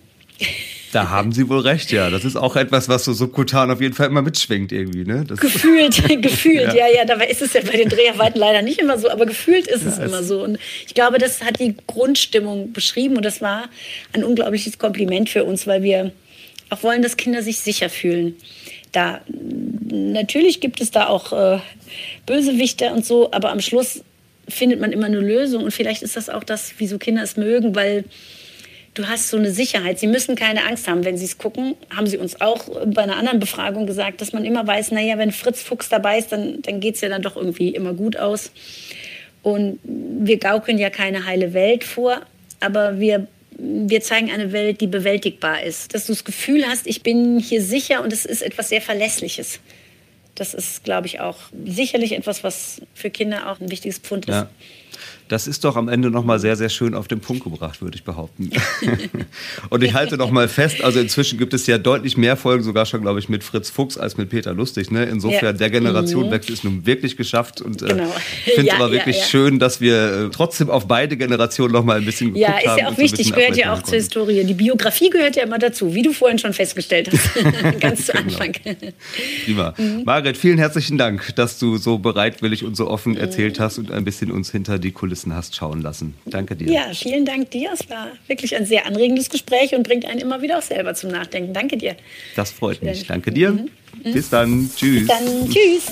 Da haben Sie wohl recht, ja. Das ist auch etwas, was so subkutan auf jeden Fall immer mitschwingt irgendwie. Ne? Das gefühlt, gefühlt, ja. ja, ja. Dabei ist es ja bei den Dreharbeiten leider nicht immer so, aber gefühlt ist ja, es immer so. Und ich glaube, das hat die Grundstimmung beschrieben und das war ein unglaubliches Kompliment für uns, weil wir auch wollen, dass Kinder sich sicher fühlen. Da natürlich gibt es da auch äh, Bösewichte und so, aber am Schluss findet man immer eine Lösung und vielleicht ist das auch das, wieso Kinder es mögen, weil du hast so eine Sicherheit. Sie müssen keine Angst haben, wenn sie es gucken. Haben sie uns auch bei einer anderen Befragung gesagt, dass man immer weiß, naja, wenn Fritz Fuchs dabei ist, dann, dann geht es ja dann doch irgendwie immer gut aus. Und wir gaukeln ja keine heile Welt vor, aber wir, wir zeigen eine Welt, die bewältigbar ist. Dass du das Gefühl hast, ich bin hier sicher und es ist etwas sehr Verlässliches. Das ist, glaube ich, auch sicherlich etwas, was für Kinder auch ein wichtiges Pfund ist. Ja. Das ist doch am Ende nochmal sehr, sehr schön auf den Punkt gebracht, würde ich behaupten. und ich halte nochmal fest, also inzwischen gibt es ja deutlich mehr Folgen, sogar schon, glaube ich, mit Fritz Fuchs als mit Peter Lustig. Ne? Insofern, ja. der Generationenwechsel mhm. ist nun wirklich geschafft. Und äh, genau. ich finde es ja, aber wirklich ja, schön, dass wir äh, trotzdem auf beide Generationen nochmal ein bisschen geguckt haben. Ja, ist ja auch wichtig, so gehört ja auch zur Historie. Die Biografie gehört ja immer dazu, wie du vorhin schon festgestellt hast, ganz zu genau. Anfang. Prima. Mhm. Margret, vielen herzlichen Dank, dass du so bereitwillig und so offen erzählt hast und ein bisschen uns hinter die Kulissen Kulissen hast schauen lassen. Danke dir. Ja, vielen Dank dir. Es war wirklich ein sehr anregendes Gespräch und bringt einen immer wieder auch selber zum Nachdenken. Danke dir. Das freut mich. Danke dir. Mhm. Bis dann. Tschüss. Bis dann. Tschüss.